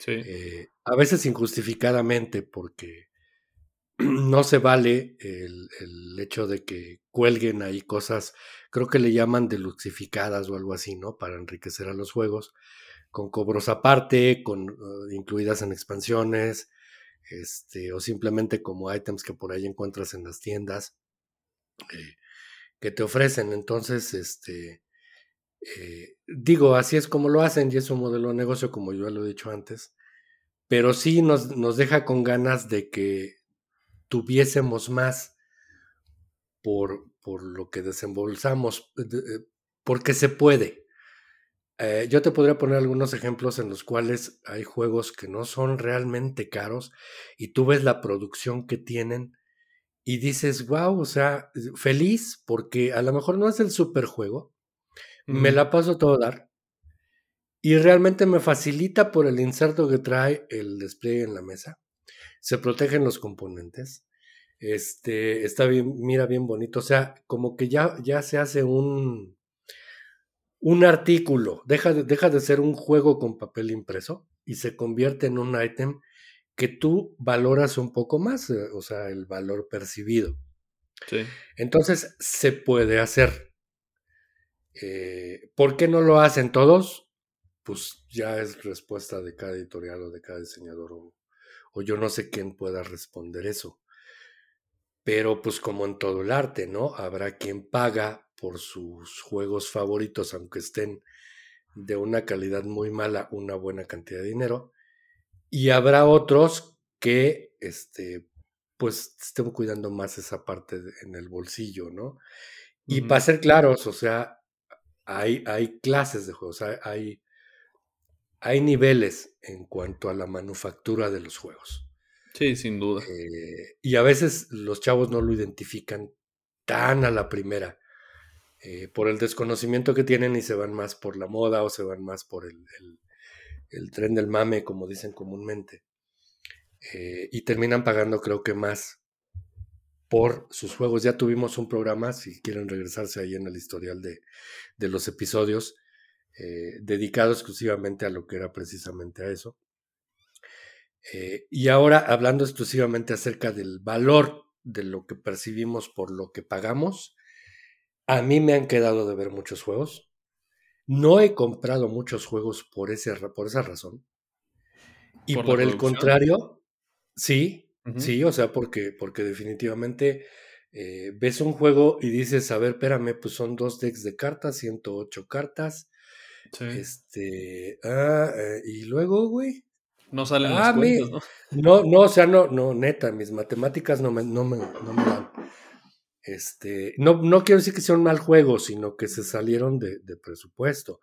[SPEAKER 2] Sí.
[SPEAKER 1] Eh, a veces injustificadamente, porque no se vale el, el, hecho de que cuelguen ahí cosas, creo que le llaman deluxificadas o algo así, ¿no? Para enriquecer a los juegos con cobros aparte, con uh, incluidas en expansiones, este, o simplemente como items que por ahí encuentras en las tiendas eh, que te ofrecen. Entonces, este, eh, digo, así es como lo hacen y es un modelo de negocio, como yo lo he dicho antes, pero sí nos, nos deja con ganas de que tuviésemos más por, por lo que desembolsamos, eh, porque se puede. Eh, yo te podría poner algunos ejemplos en los cuales hay juegos que no son realmente caros y tú ves la producción que tienen y dices, wow, o sea, feliz porque a lo mejor no es el super juego, me la paso todo dar y realmente me facilita por el inserto que trae el despliegue en la mesa, se protegen los componentes, este, está bien, mira bien bonito, o sea, como que ya, ya se hace un un artículo, deja de, deja de ser un juego con papel impreso y se convierte en un ítem que tú valoras un poco más, eh, o sea, el valor percibido.
[SPEAKER 2] Sí.
[SPEAKER 1] Entonces, se puede hacer. Eh, ¿Por qué no lo hacen todos? pues ya es respuesta de cada editorial o de cada diseñador o, o yo no sé quién pueda responder eso. Pero pues como en todo el arte, ¿no? Habrá quien paga por sus juegos favoritos, aunque estén de una calidad muy mala, una buena cantidad de dinero. Y habrá otros que, este, pues, estén cuidando más esa parte en el bolsillo, ¿no? Y para ser claros, o sea, hay, hay clases de juegos, hay, hay, niveles en cuanto a la manufactura de los juegos.
[SPEAKER 2] Sí, sin duda.
[SPEAKER 1] Eh, y a veces los chavos no lo identifican tan a la primera. Eh, por el desconocimiento que tienen y se van más por la moda o se van más por el, el, tren del mame, como dicen comúnmente. Eh, y terminan pagando creo que más por sus juegos. Ya tuvimos un programa, si quieren regresarse ahí en el historial de, de los episodios, eh, dedicado exclusivamente a lo que era precisamente a eso. y ahora hablando exclusivamente acerca del valor de lo que percibimos por lo que pagamos, a mí me han quedado de ver muchos juegos. No he comprado muchos juegos por, ese, por esa razón. Y por, el contrario, sí, sí, o sea, porque, porque definitivamente eh, ves un juego y dices, a ver, espérame, pues son dos decks de cartas, 108 cartas. Este, ah, eh, y luego, güey.
[SPEAKER 2] No salen las ah, cuentas, ¿no?
[SPEAKER 1] No, no, o sea, no, no, neta, mis matemáticas no me, no me, no me dan. Este, no, no quiero decir que sea un mal juego, sino que se salieron de, presupuesto.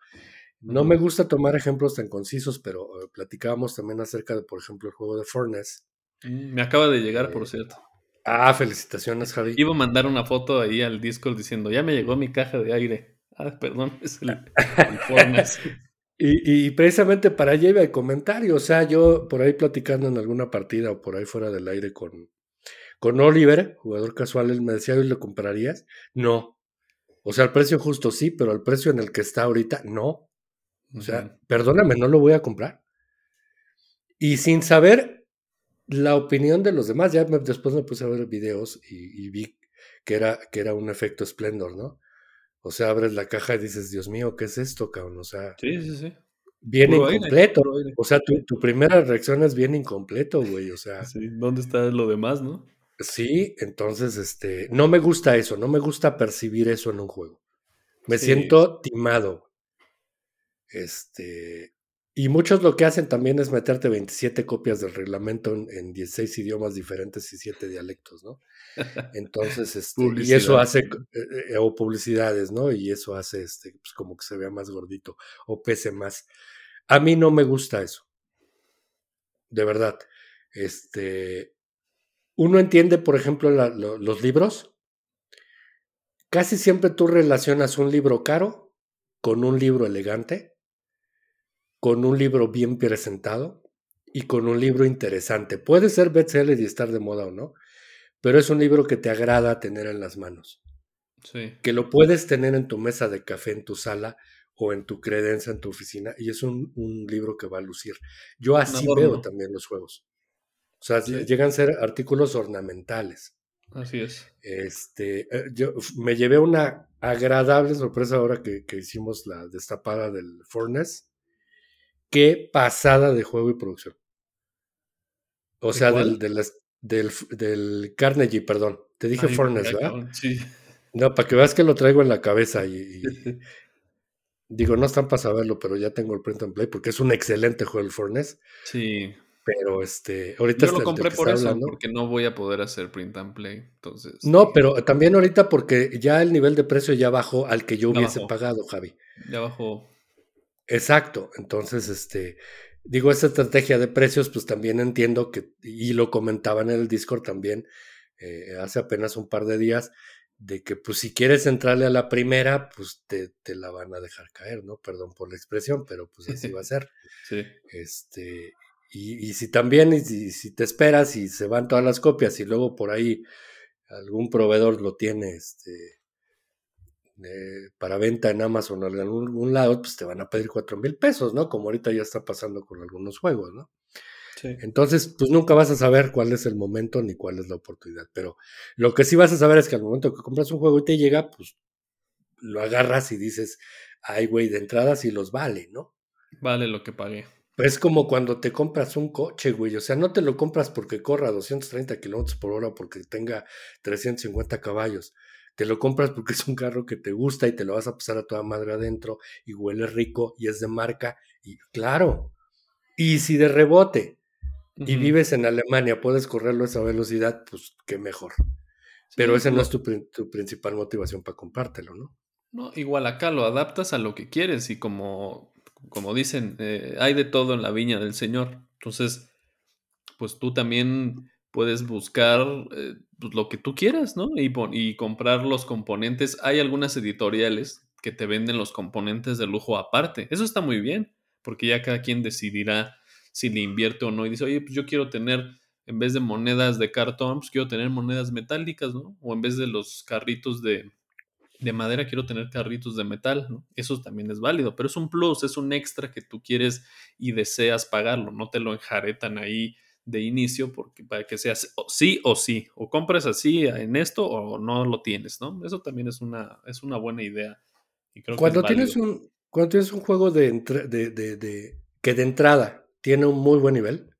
[SPEAKER 1] No me gusta tomar ejemplos tan concisos, pero eh, platicábamos también acerca de, por ejemplo, el juego de Furnace.
[SPEAKER 2] Mm, me acaba de llegar, por eh, cierto.
[SPEAKER 1] Ah, felicitaciones, Javi.
[SPEAKER 2] Iba a mandar una foto ahí al Discord diciendo, ya me llegó mi caja de aire. Ah, perdón, es el,
[SPEAKER 1] y, y, precisamente para allá iba el comentario. O sea, yo por ahí platicando en alguna partida o por ahí fuera del aire con, con Oliver, jugador casual, él me decía, ¿y lo comprarías? No. O sea, al precio justo sí, pero al precio en el que está ahorita, no. O sea, perdóname, no lo voy a comprar. Y sin saber la opinión de los demás, ya después me puse a ver videos y, vi que era, que era un efecto Splendor, ¿no? O sea, abres la caja y dices, Dios mío, ¿qué es esto, cabrón? O sea,
[SPEAKER 2] sí, sí, sí.
[SPEAKER 1] Bien incompleto. O sea, tu, tu, primera reacción es bien incompleto, güey. O sea.
[SPEAKER 2] Sí, ¿dónde está lo demás, no?
[SPEAKER 1] Sí, entonces, este, no me gusta eso, no me gusta percibir eso en un juego. Me siento timado. Este, y muchos lo que hacen también es meterte 27 copias del reglamento en, 16 idiomas diferentes y 7 dialectos, ¿no? Entonces, este, y eso hace, eh, eh, o publicidades, ¿no? Y eso hace, este, pues como que se vea más gordito o pese más. A mí no me gusta eso. De verdad. Este, uno entiende, por ejemplo, los libros. Casi siempre tú relacionas un libro caro con un libro elegante, con un libro bien presentado y con un libro interesante. Puede ser bestseller y estar de moda o no, pero es un libro que te agrada tener en las manos.
[SPEAKER 2] Sí.
[SPEAKER 1] Que lo puedes tener en tu mesa de café, en tu sala o en tu credencia, en tu oficina, y es un, libro que va a lucir. Yo así veo también los juegos. O sea, llegan a ser artículos ornamentales.
[SPEAKER 2] Así es.
[SPEAKER 1] Este, eh, yo me llevé una agradable sorpresa ahora que, hicimos la destapada del Furnace. Qué pasada de juego y producción. O sea, del, del, Carnegie, perdón. Te dije Furnace, ¿verdad?
[SPEAKER 2] Sí.
[SPEAKER 1] No, para que veas que lo traigo en la cabeza y, digo, no están para saberlo, pero ya tengo el print and play porque es un excelente juego el Furnace.
[SPEAKER 2] Sí.
[SPEAKER 1] Pero este, ahorita
[SPEAKER 2] Yo lo compré por eso, porque no voy a poder hacer print and play. Entonces.
[SPEAKER 1] No, pero también ahorita porque ya el nivel de precio ya bajó al que yo hubiese pagado, Javi.
[SPEAKER 2] Ya bajó.
[SPEAKER 1] Exacto. Entonces, este, digo, esa estrategia de precios, pues también entiendo que, y lo comentaban en el Discord también, eh, hace apenas un par de días, de que pues si quieres entrarle a la primera, pues te, te, la van a dejar caer, ¿no? Perdón por la expresión, pero pues así va a ser.
[SPEAKER 2] sí.
[SPEAKER 1] Este, y, si también, y si, te esperas y se van todas las copias y luego por ahí algún proveedor lo tiene este, para venta en Amazon o en algún, lado, pues te van a pedir cuatro mil pesos, ¿no? Como ahorita ya está pasando con algunos juegos, ¿no? Sí. Entonces, pues nunca vas a saber cuál es el momento ni cuál es la oportunidad. Pero lo que sí vas a saber es que al momento que compras un juego y te llega, pues lo agarras y dices, ay, güey, de entrada sí los vale, ¿no?
[SPEAKER 2] Vale lo que pagué.
[SPEAKER 1] Es como cuando te compras un coche, güey. O sea, no te lo compras porque corra 230 kilómetros por hora porque tenga 350 caballos. Te lo compras porque es un carro que te gusta y te lo vas a pasar a toda madre adentro y huele rico y es de marca. Y claro. Y si de rebote y vives en Alemania, puedes correrlo a esa velocidad, pues qué mejor. Pero esa no es tu, tu, principal motivación para comprártelo, ¿no?
[SPEAKER 2] No, igual acá lo adaptas a lo que quieres y como, como dicen, eh, hay de todo en la viña del Señor. Entonces, pues tú también puedes buscar eh, pues, lo que tú quieras, ¿no? Y, comprar los componentes. Hay algunas editoriales que te venden los componentes de lujo aparte. Eso está muy bien, porque ya cada quien decidirá si le invierte o no. Y dice, oye, pues yo quiero tener, en vez de monedas de cartón, pues quiero tener monedas metálicas, ¿no? O en vez de los carritos de, de madera, quiero tener carritos de metal, ¿no? Eso también es válido, pero es un plus, es un extra que tú quieres y deseas pagarlo, no te lo enjaretan ahí de inicio porque para que seas sí o sí, o compras así en esto o no lo tienes, ¿no? Eso también es una, es una buena idea. Y creo
[SPEAKER 1] cuando, tienes un, cuando tienes un juego de, de, de, que de entrada tiene un muy buen nivel,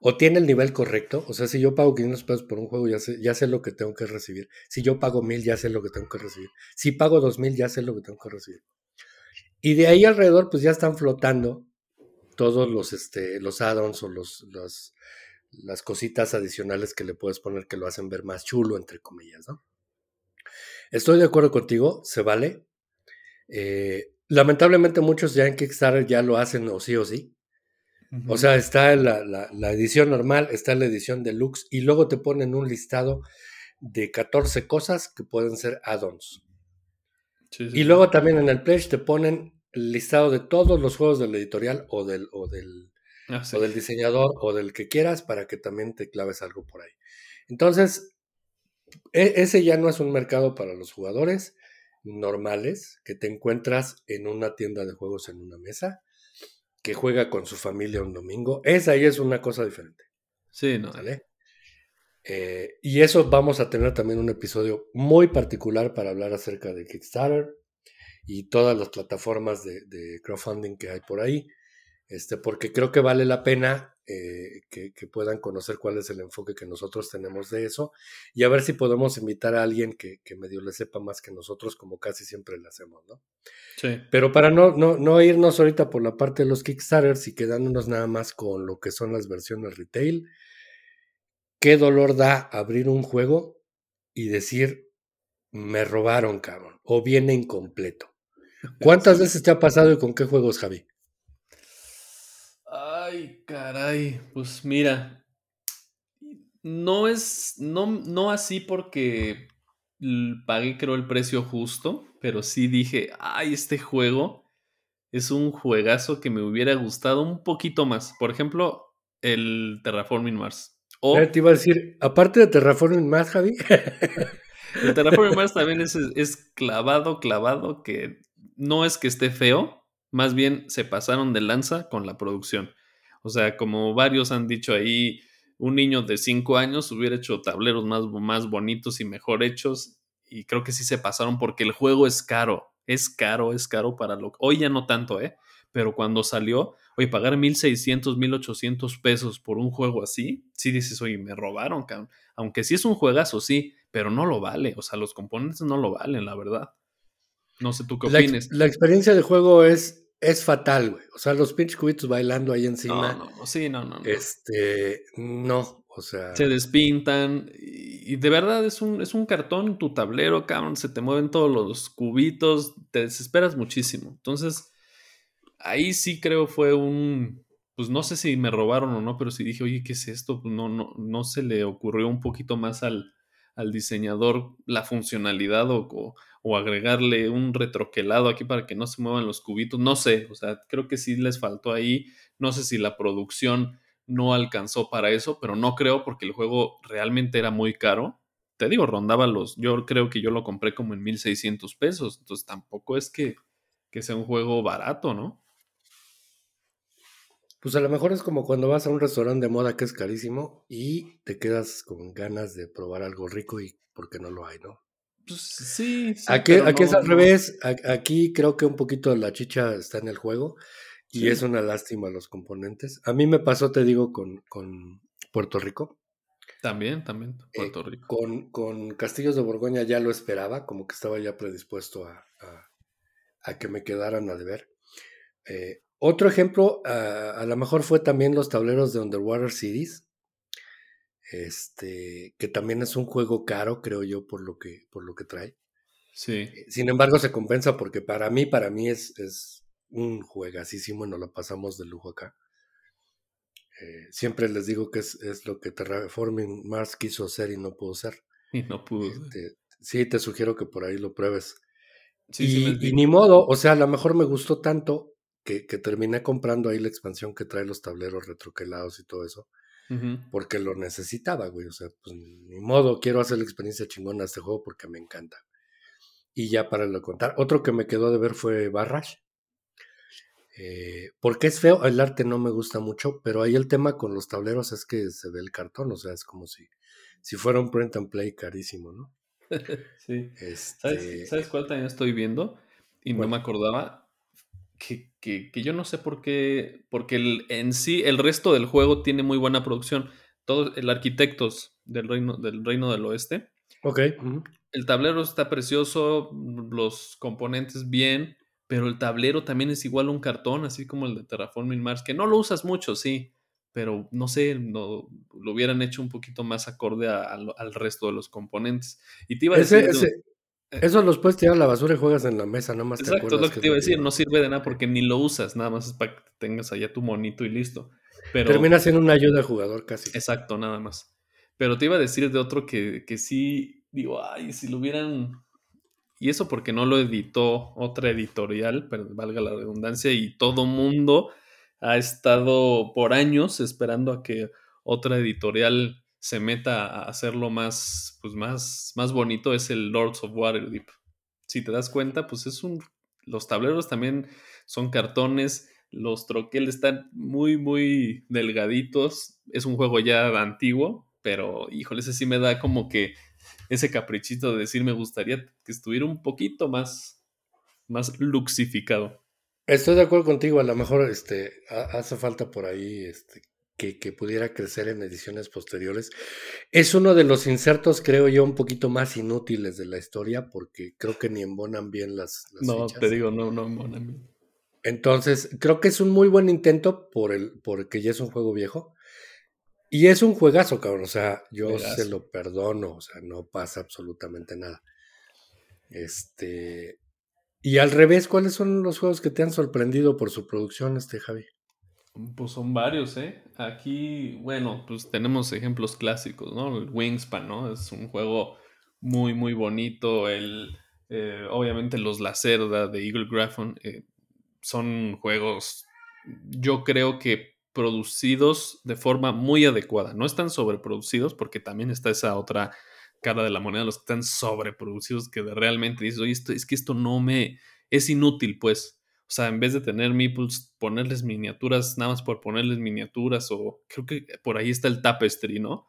[SPEAKER 1] o tiene el nivel correcto. O sea, si yo pago 500 pesos por un juego, ya sé, ya sé lo que tengo que recibir. Si yo pago 1000, ya sé lo que tengo que recibir. Si pago 2000, ya sé lo que tengo que recibir. Y de ahí alrededor, pues ya están flotando todos los, este, los add-ons o los, las cositas adicionales que le puedes poner que lo hacen ver más chulo, entre comillas, ¿no? Estoy de acuerdo contigo, se vale. Eh, lamentablemente muchos ya en Kickstarter ya lo hacen o sí o sí. O sea, está la, la, edición normal, está la edición deluxe y luego te ponen un listado de 14 cosas que pueden ser add-ons. y luego también en el pledge te ponen el listado de todos los juegos del editorial o del, o del, ah, o del diseñador o del que quieras para que también te claves algo por ahí. Entonces, e, ese ya no es un mercado para los jugadores normales que te encuentras en una tienda de juegos en una mesa que juega con su familia un domingo. Esa ahí es una cosa diferente.
[SPEAKER 2] Sí, ¿no?
[SPEAKER 1] Eh, y eso vamos a tener también un episodio muy particular para hablar acerca de Kickstarter y todas las plataformas de crowdfunding que hay por ahí este, porque creo que vale la pena eh, que, puedan conocer cuál es el enfoque que nosotros tenemos de eso y a ver si podemos invitar a alguien que, medio le sepa más que nosotros, como casi siempre le hacemos, ¿no?
[SPEAKER 2] Sí.
[SPEAKER 1] Pero para no, no, no irnos ahorita por la parte de los Kickstarters y quedándonos nada más con lo que son las versiones retail, qué dolor da abrir un juego y decir, me robaron, cabrón, o viene incompleto. ¿Cuántas veces te ha pasado y con qué juegos, Javi?
[SPEAKER 2] Ay, caray, pues mira, no es, no, no así porque pagué creo el precio justo, pero sí dije, ay, este juego es un juegazo que me hubiera gustado un poquito más. Por ejemplo, el Terraforming Mars.
[SPEAKER 1] O, te iba a decir, aparte de Terraforming Mars, Javi.
[SPEAKER 2] el Terraforming Mars también es, es clavado, clavado, que no es que esté feo, más bien se pasaron de lanza con la producción. O sea, como varios han dicho ahí, un niño de 5 años hubiera hecho tableros más, más bonitos y mejor hechos. Y creo que sí se pasaron porque el juego es caro. Es caro, es caro para lo Hoy ya no tanto, ¿eh? Pero cuando salió, oye, pagar 1600, 1800 pesos por un juego así, sí dices, oye, me robaron, cabrón. Aunque sí es un juegazo, sí, pero no lo vale. O sea, los componentes no lo valen, la verdad. No sé tú qué
[SPEAKER 1] opinas. La, experiencia de juego es es fatal, güey. O sea, los pinches cubitos bailando ahí encima.
[SPEAKER 2] No, no, sí, no, no.
[SPEAKER 1] Este, no, o sea.
[SPEAKER 2] Se despintan y, de verdad es un, es un cartón, tu tablero, cabrón, se te mueven todos los cubitos, te desesperas muchísimo. Entonces, ahí sí creo fue un, pues no sé si me robaron o no, pero sí dije, oye, ¿qué es esto? Pues no, no, no se le ocurrió un poquito más al, al diseñador la funcionalidad o, o, agregarle un retroquelado aquí para que no se muevan los cubitos. No sé, o sea, creo que sí les faltó ahí. No sé si la producción no alcanzó para eso, pero no creo porque el juego realmente era muy caro. Te digo, rondaba los, yo creo que yo lo compré como en 1600 pesos, entonces tampoco es que, que sea un juego barato, ¿no?
[SPEAKER 1] Pues a lo mejor es como cuando vas a un restaurante de moda que es carísimo y te quedas con ganas de probar algo rico y porque no lo hay, ¿no?
[SPEAKER 2] Pues sí.
[SPEAKER 1] aquí, aquí es al revés. Aquí creo que un poquito la chicha está en el juego Y es una lástima los componentes. A mí me pasó, te digo, con, con Puerto Rico.
[SPEAKER 2] También, también,
[SPEAKER 1] Eh,
[SPEAKER 2] Puerto Rico.
[SPEAKER 1] con, con Castillos de Borgoña ya lo esperaba, como que estaba ya predispuesto a, a- a que me quedaran a deber. Eh, otro ejemplo, a, a lo mejor fue también los tableros de Underwater Cities, este, que también es un juego caro, creo yo, por lo que, por lo que trae.
[SPEAKER 2] Sí.
[SPEAKER 1] Eh, Sin embargo, se compensa porque para mí, para mí es, es un juegasísimo, nos lo pasamos de lujo acá. Eh, siempre les digo que es, es lo que Terraforming Mars quiso hacer y no pudo ser.
[SPEAKER 2] Y no pudo.
[SPEAKER 1] Este, sí, te sugiero que por ahí lo pruebes.
[SPEAKER 2] Sí, sí, me
[SPEAKER 1] y, y ni modo, o sea, a lo mejor me gustó tanto que, que terminé comprando ahí la expansión que trae los tableros retroquelados y todo eso, porque lo necesitaba, güey. O sea, pues ni modo, quiero hacer la experiencia chingona de este juego porque me encanta. Y ya para lo contar. Otro que me quedó de ver fue Barrage. Eh, porque es feo, el arte no me gusta mucho, pero ahí el tema con los tableros es que se ve el cartón, o sea, es como si, si fuera un print and play carísimo, ¿no?
[SPEAKER 2] Sí.
[SPEAKER 1] Este,
[SPEAKER 2] ¿Sabes, ¿Sabes cuál también estoy viendo? Y no me acordaba. Que, que- que yo no sé por qué. Porque el- en sí, el resto del juego tiene muy buena producción. Todo el Arquitectos del Reino del, Reino del Oeste.
[SPEAKER 1] Ok.
[SPEAKER 2] El tablero está precioso, los componentes bien, pero el tablero también es igual a un cartón, así como el de Terraforming Mars, que no lo usas mucho, sí, pero no sé, no, lo hubieran hecho un poquito más acorde a- a lo- al resto de los componentes. Y te iba a
[SPEAKER 1] Ese-
[SPEAKER 2] decir...
[SPEAKER 1] ese- Eso los puedes tirar a la basura y juegas en la mesa, nada más te
[SPEAKER 2] Exacto, es
[SPEAKER 1] acuerdas
[SPEAKER 2] lo que
[SPEAKER 1] es
[SPEAKER 2] te iba a decir, no sirve de nada porque ni lo usas, nada más es para que tengas allá tu monito y listo. Pero,
[SPEAKER 1] Termina siendo una ayuda al jugador casi.
[SPEAKER 2] Exacto, nada más. Pero te iba a decir de otro que, que sí, digo, ay, si lo hubieran... Y eso porque no lo editó otra editorial, pero valga la redundancia, y todo mundo ha estado por años esperando a que otra editorial se meta a hacerlo más, pues más, más bonito, es el Lords of Waterdeep. Si te das cuenta, pues es un... Los tableros también son cartones, los troqueles están muy, muy delgaditos. Es un juego ya antiguo, pero híjole, ese sí me da como que ese caprichito de decir me gustaría que estuviera un poquito más, más luxificado.
[SPEAKER 1] Estoy de acuerdo contigo, a lo mejor este, ha- hace falta por ahí este, que, que pudiera crecer en ediciones posteriores. Es uno de los insertos, creo yo, un poquito más inútiles de la historia, porque creo que ni embonan bien las, las
[SPEAKER 2] No,
[SPEAKER 1] fichas.
[SPEAKER 2] te digo, no, no, Monami.
[SPEAKER 1] Entonces, creo que es un muy buen intento por el, porque ya es un juego viejo. Y es un juegazo, cabrón. O sea, yo
[SPEAKER 2] Juegazo.
[SPEAKER 1] se lo perdono. O sea, no pasa absolutamente nada. Este. Y al revés, ¿cuáles son los juegos que te han sorprendido por su producción, este Javi?
[SPEAKER 2] Pues son varios, ¿eh? Aquí, bueno, pues tenemos ejemplos clásicos, ¿no? El Wingspan, ¿no? Es un juego muy, muy bonito. El, eh, obviamente los Lacerda de Eagle Graphon eh, son juegos, yo creo que producidos de forma muy adecuada. No están sobreproducidos porque también está esa otra cara de la moneda, los que están sobreproducidos que realmente dices, oye, esto, es que esto no me... es inútil, pues. O sea, en vez de tener meeples, ponerles miniaturas, nada más por ponerles miniaturas, o creo que por ahí está el tapestry, ¿no?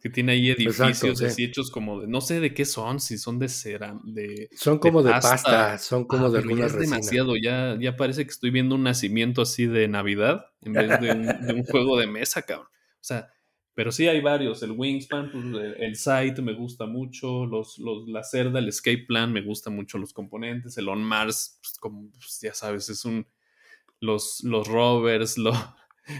[SPEAKER 2] Que tiene ahí edificios
[SPEAKER 1] Exacto, sí.
[SPEAKER 2] así hechos como de, no sé de qué son, si son de cera, de,
[SPEAKER 1] Son como de pasta,
[SPEAKER 2] pasta.
[SPEAKER 1] son como
[SPEAKER 2] Ah,
[SPEAKER 1] de
[SPEAKER 2] pero ya
[SPEAKER 1] alguna
[SPEAKER 2] es
[SPEAKER 1] resina.
[SPEAKER 2] demasiado, ya, ya parece que estoy viendo un nacimiento así de Navidad en vez de un, de un juego de mesa, cabrón. O sea, pero sí hay varios. El Wingspan, pues, el, el Sight me gusta mucho. Los, los, la Cerda, el Escape Plan me gusta mucho los componentes. El On Mars, pues, como pues, ya sabes, es un. Los, los rovers, lo-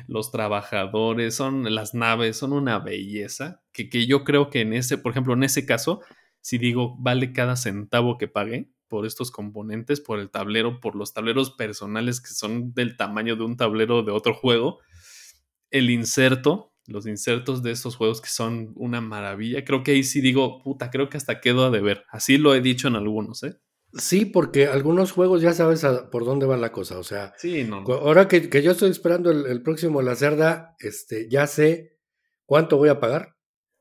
[SPEAKER 2] los trabajadores, son las naves, son una belleza. Que, que yo creo que en ese, por ejemplo, en ese caso, si digo, vale cada centavo que pagué por estos componentes, por el tablero, por los tableros personales que son del tamaño de un tablero de otro juego, el inserto, los insertos de estos juegos que son una maravilla, creo que ahí sí digo, puta, creo que hasta quedo a deber. Así lo he dicho en algunos, ¿eh?
[SPEAKER 1] Sí, porque algunos juegos ya sabes a- por dónde va la cosa. O sea,
[SPEAKER 2] Sí, no. no.
[SPEAKER 1] ahora que, que yo estoy esperando el, el próximo La Cerda, este, ya sé cuánto voy a pagar,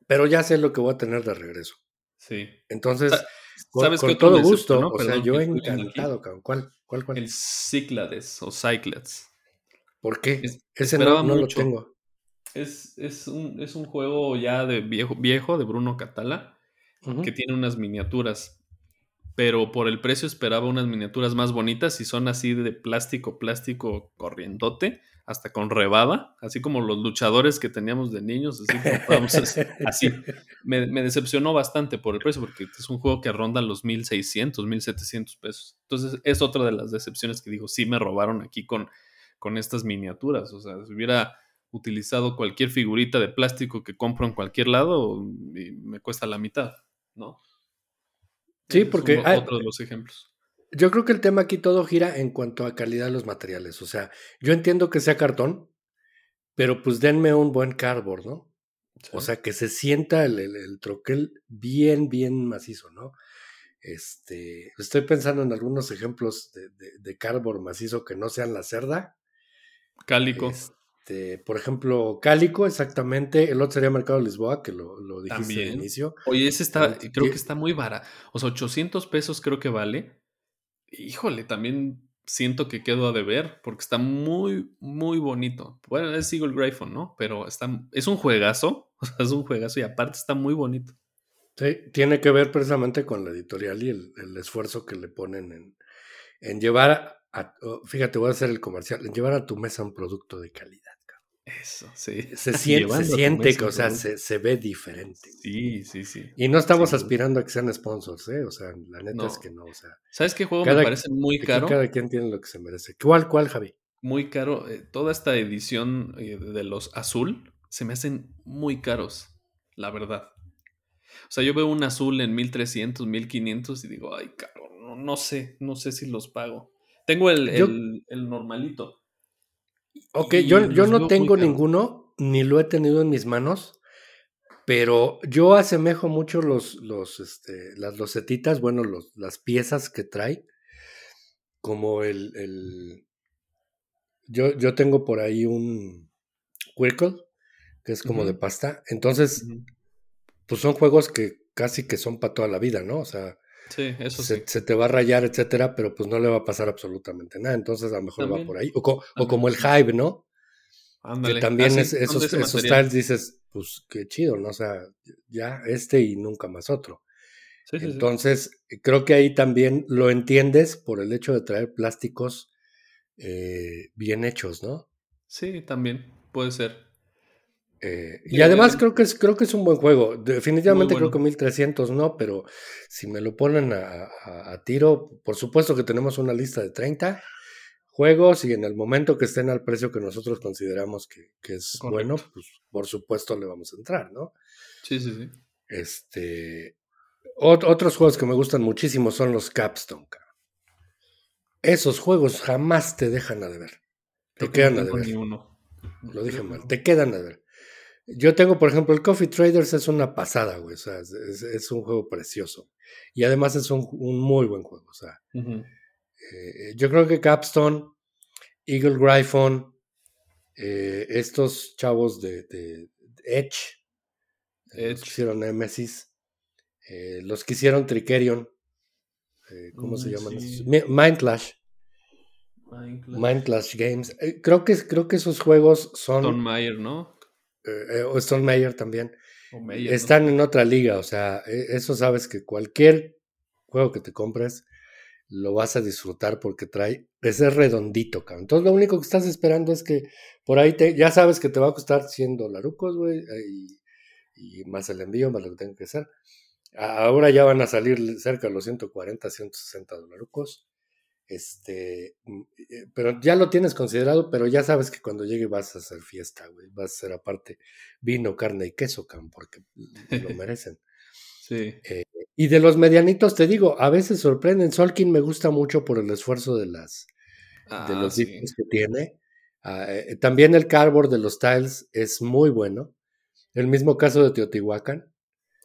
[SPEAKER 1] pero ya sé lo que voy a tener de regreso.
[SPEAKER 2] Sí.
[SPEAKER 1] Entonces, con,
[SPEAKER 2] ¿Sabes
[SPEAKER 1] con todo gusto,
[SPEAKER 2] decepcionó?
[SPEAKER 1] o sea, yo encantado, cabrón. ¿Cuál? ¿Cuál? ¿Cuál?
[SPEAKER 2] El Cyclades o Cyclades.
[SPEAKER 1] ¿Por qué?
[SPEAKER 2] Es-
[SPEAKER 1] Ese no, no lo tengo.
[SPEAKER 2] Es, es, un, es un juego ya de viejo, viejo de Bruno Catala que tiene unas miniaturas. pero por el precio esperaba unas miniaturas más bonitas y son así de plástico, plástico corrientote, hasta con rebaba, así como los luchadores que teníamos de niños, así, así. Me, me, decepcionó bastante por el precio, porque es un juego que ronda los 1600, 1700 pesos. Entonces es otra de las decepciones que digo, sí me robaron aquí con, con estas miniaturas, o sea, si hubiera utilizado cualquier figurita de plástico que compro en cualquier lado, me cuesta la mitad, ¿no?
[SPEAKER 1] Sí, porque...
[SPEAKER 2] Es otro de los ejemplos.
[SPEAKER 1] Yo creo que el tema aquí todo gira en cuanto a calidad de los materiales. O sea, yo entiendo que sea cartón, pero pues denme un buen cardboard, ¿no? O sea, que se sienta el, el, troquel bien, bien macizo, ¿no? Este, estoy pensando en algunos ejemplos de, de, cardboard macizo que no sean la cerda.
[SPEAKER 2] Cálico.
[SPEAKER 1] Este, por ejemplo, Cálico, exactamente. El otro sería Mercado de Lisboa, que lo, lo dijiste
[SPEAKER 2] También.
[SPEAKER 1] al inicio.
[SPEAKER 2] Oye, ese está, creo que está muy barato. O sea, 800 pesos creo que vale. Híjole, también siento que quedo a deber porque está muy, muy bonito. Bueno, es Eagle Gryphon, ¿no? Pero está, es un juegazo. O sea, es un juegazo y aparte está muy bonito.
[SPEAKER 1] Sí, tiene que ver precisamente con la editorial y el, el esfuerzo que le ponen en, en llevar Oh, fíjate, voy a hacer el comercial, llevar a tu mesa un producto de calidad.
[SPEAKER 2] Eso, sí.
[SPEAKER 1] Se siente, se siente que, o sea, se, se, ve diferente.
[SPEAKER 2] Sí, sí, sí.
[SPEAKER 1] Y no estamos aspirando a que sean sponsors, ¿eh? O sea, la neta es que no, o sea.
[SPEAKER 2] ¿Sabes qué juego me parece muy caro?
[SPEAKER 1] Cada quien tiene lo que se merece. ¿Cuál, cuál, Javi?
[SPEAKER 2] Muy caro. Eh, toda esta edición eh, de los azul se me hacen muy caros, la verdad. O sea, yo veo un azul en 1300, 1500 y digo, ay, caro, no, no sé, no sé si los pago. Tengo el, el, normalito.
[SPEAKER 1] Ok, yo, yo no tengo ninguno, ni lo he tenido en mis manos, pero yo asemejo mucho los, los, este, las losetitas, bueno, los, las piezas que trae, como el, el yo, yo tengo por ahí un Quirkle, que es como de pasta, entonces, pues son juegos que casi que son para toda la vida, ¿no? O sea,
[SPEAKER 2] Sí, eso
[SPEAKER 1] se, se, te va a rayar, etcétera, pero pues no le va a pasar absolutamente nada. Entonces a lo mejor va por ahí. O, o como el Hive, ¿no? Que también es, esos, esos styles dices, pues qué chido, ¿no? O sea, ya este y nunca más otro. Sí, Entonces, creo que ahí también lo entiendes por el hecho de traer plásticos eh, bien hechos, ¿no?
[SPEAKER 2] Sí, también puede ser.
[SPEAKER 1] Eh, y además creo que es creo que es un buen juego. Definitivamente creo que 1300 no, pero si me lo ponen a, tiro, por supuesto que tenemos una lista de 30 juegos y en el momento que estén al precio que nosotros consideramos que, es bueno, pues por supuesto le vamos a entrar, ¿no?
[SPEAKER 2] Sí, sí, sí.
[SPEAKER 1] Este, otros juegos que me gustan muchísimo son los Capstone. Esos juegos jamás te dejan a deber. Te quedan a deber. Lo dije mal. Te quedan a deber. Yo tengo, por ejemplo, el Coffee Traders es una pasada, güey. O sea, es, un juego precioso. Y además es un, muy buen juego. O sea, eh, yo creo que Capstone, Eagle Gryphon, eh, estos chavos de, Edge, eh, los que hicieron Nemesis, los que hicieron Tricerion, ¿cómo se mm, llaman? esos? Mind Clash. Mind Clash Games. creo, que, creo que esos juegos son.
[SPEAKER 2] Don Mayer, ¿no?
[SPEAKER 1] Eh, o Stone Mayer también, están en otra liga. O sea, e, eso sabes que cualquier juego que te compres lo vas a disfrutar porque trae, ese redondito, cabrón. Entonces lo único que estás esperando es que por ahí te, ya sabes que te va a costar 100 dolarucos, güey, eh, y, y, más el envío, más lo que tenga que hacer. Ahora ya van a salir cerca de los 140, 160 dolarucos. Este, mm, eh, pero ya lo tienes considerado, pero ya sabes que cuando llegue vas a hacer fiesta, güey. Vas a hacer aparte vino, carne y queso, cam, porque lo merecen.
[SPEAKER 2] sí.
[SPEAKER 1] Eh, y de los medianitos, te digo, a veces sorprenden. Solkin me gusta mucho por el esfuerzo de las de los ah, que tiene. Ah, eh, también el cardboard de los tiles es muy bueno. El mismo caso de Teotihuacán.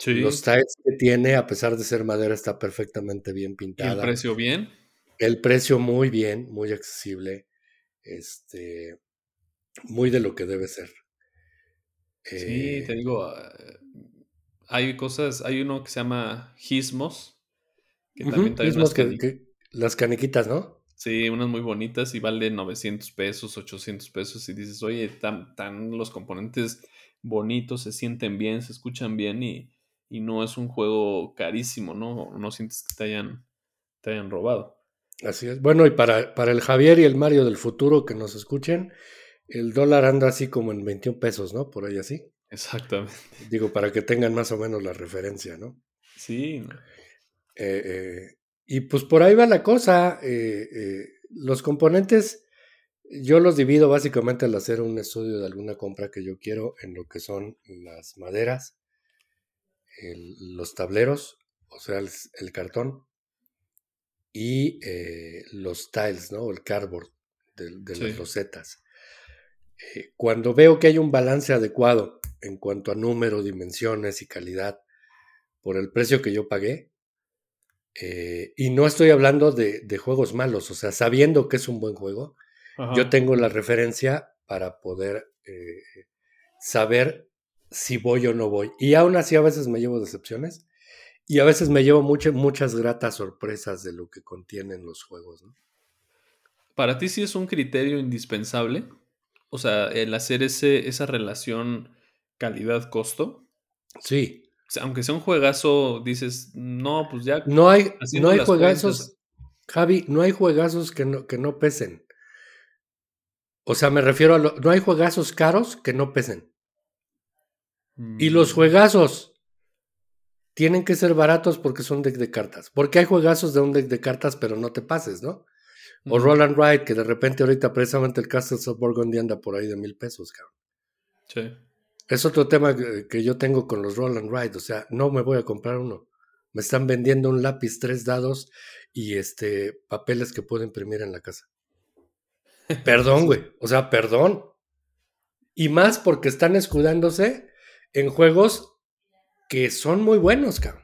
[SPEAKER 1] Los tiles que tiene, a pesar de ser madera, está perfectamente bien pintada. ¿Y
[SPEAKER 2] el precio bien?
[SPEAKER 1] El precio muy bien, muy accesible, este, muy de lo que debe ser.
[SPEAKER 2] sí, te eh, digo, ah, hay cosas, hay uno que se llama Gizmos,
[SPEAKER 1] que también trae unas las caniquitas, ¿no?
[SPEAKER 2] Sí, unas muy bonitas y vale 900 pesos, 800 pesos y dices, oye, tan, tan los componentes bonitos, se sienten bien, se escuchan bien y, y no es un juego carísimo, ¿no? No sientes que te hayan te hayan robado.
[SPEAKER 1] Así es. Bueno, y para, para el Javier y el Mario del futuro que nos escuchen, el dólar anda así como en 21 pesos, ¿no? Por ahí así.
[SPEAKER 2] Exactamente.
[SPEAKER 1] Digo, para que tengan más o menos la referencia, ¿no?
[SPEAKER 2] Sí.
[SPEAKER 1] Eh, eh, y pues por ahí va la cosa. Eh, los componentes, yo los divido básicamente al hacer un estudio de alguna compra que yo quiero en lo que son las maderas, los tableros, o sea, el, cartón, y los tiles, ¿no? El cardboard de, las rosetas. cuando veo que hay un balance adecuado en cuanto a número, dimensiones y calidad por el precio que yo pagué, eh, y no estoy hablando de, juegos malos, o sea, sabiendo que es un buen juego, yo tengo la referencia para poder eh, saber si voy o no voy. Y aún así a veces me llevo decepciones y a veces me llevo muchas gratas sorpresas de lo que contienen los juegos.
[SPEAKER 2] ¿Para ti sí es un criterio indispensable? O sea, el hacer ese, esa relación calidad-costo.
[SPEAKER 1] Sí,
[SPEAKER 2] aunque sea un juegazo, dices, no, pues ya.
[SPEAKER 1] No hay, no hay juegazos, Javi, no hay juegazos que no, que no pesen. O sea, me refiero a. Lo, no hay juegazos caros que no pesen. Y los mm. juegazos tienen que ser baratos porque son deck de cartas. Porque hay juegazos de un deck de cartas, pero no te pases, ¿no? O Roland Wright, que de repente ahorita precisamente el Castles of Burgundy anda por ahí de mil pesos, cabrón.
[SPEAKER 2] Sí.
[SPEAKER 1] Es otro tema que yo tengo con los Roll and Ride, o sea, no me voy a comprar uno. Me están vendiendo un lápiz, tres dados y este papeles que puedo imprimir en la casa. Perdón, güey. O sea, perdón. Y más porque están escudándose en juegos que son muy buenos, cabrón.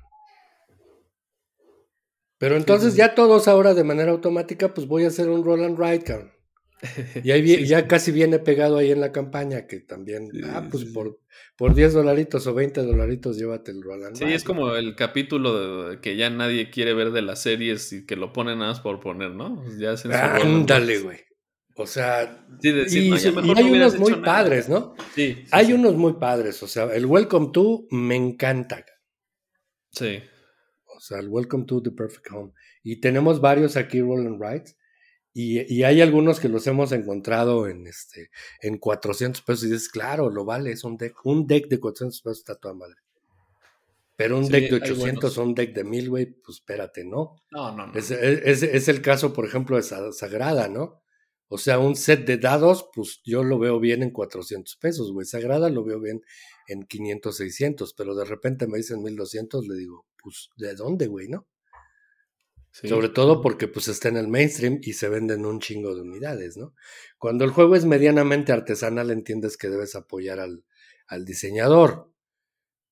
[SPEAKER 1] Pero entonces ya todos ahora de manera automática, pues voy a hacer un roll and ride, cabrón. Y ahí ya casi viene pegado ahí en la campaña que también, ah, pues por, por 10 dolaritos o 20 dolaritos llévate el Roland.
[SPEAKER 2] Sí, es como el capítulo que ya nadie quiere ver de las series y que lo ponen nada más por poner, ¿no? Pues ya
[SPEAKER 1] Ándale, güey. O sea, y, hay unos muy padres, ¿no? Sí. hay unos muy padres. O sea, el Welcome to me encanta.
[SPEAKER 2] Sí.
[SPEAKER 1] O sea, el Welcome to the Perfect Home. Y tenemos varios aquí, Roland Rights. Y, hay algunos que los hemos encontrado en este en 400 pesos y dices, claro, lo vale, es un deck. Un deck de 400 pesos está toda madre. Pero un deck de 800 o un deck de 1000, güey, pues espérate,
[SPEAKER 2] ¿no? No, no, no.
[SPEAKER 1] Es, es, el caso, por ejemplo, de Sagrada, ¿no? O sea, un set de dados, pues yo lo veo bien en 400 pesos, güey. Sagrada lo veo bien en 500, 600, pero de repente me dicen 1200, le digo, pues, ¿de dónde, güey, no? Sobre todo porque pues está en el mainstream y se venden un chingo de unidades, ¿no? Cuando el juego es medianamente artesanal entiendes que debes apoyar al, al diseñador,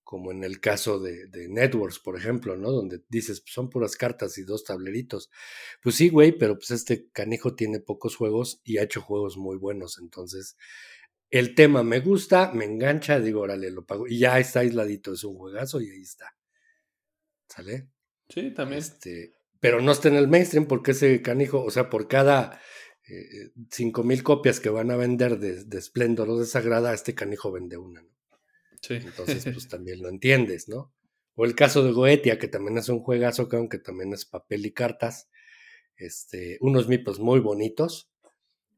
[SPEAKER 1] como en el caso de, de, Networks, por ejemplo, ¿no? Donde dices, son puras cartas y dos tableritos. Pues sí, güey, pero pues este canijo tiene pocos juegos y ha hecho juegos muy buenos, entonces el tema me gusta, me engancha, digo, órale, lo pago. Y ya está aisladito, es un juegazo y ahí está. ¿Sale?
[SPEAKER 2] Sí, también.
[SPEAKER 1] Este, pero no está en el mainstream porque ese canijo, o sea, por cada eh, cinco mil copias que van a vender de, de Splendor o de Sagrada, este canijo vende una, ¿no?
[SPEAKER 2] Sí.
[SPEAKER 1] Entonces, pues también lo entiendes, ¿no? O el caso de Goetia, que también es un juegazo, que también es papel y cartas, este, unos mipos muy bonitos,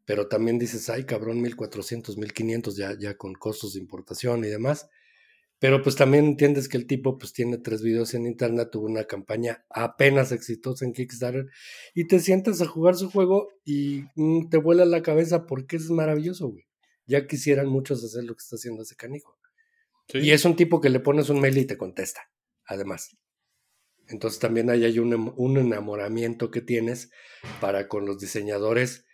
[SPEAKER 1] pero también dices, ay cabrón, 1400, 1500 ya, ya con costos de importación y demás. Pero pues también entiendes que el tipo pues tiene tres videos en internet, tuvo una campaña apenas exitosa en Kickstarter y te sientas a jugar su juego y mm, te vuela la cabeza porque es maravilloso, güey. Ya quisieran muchos hacer lo que está haciendo ese canijo. Y es un tipo que le pones un mail y te contesta, además. Entonces también ahí hay un, un enamoramiento que tienes para con los diseñadores,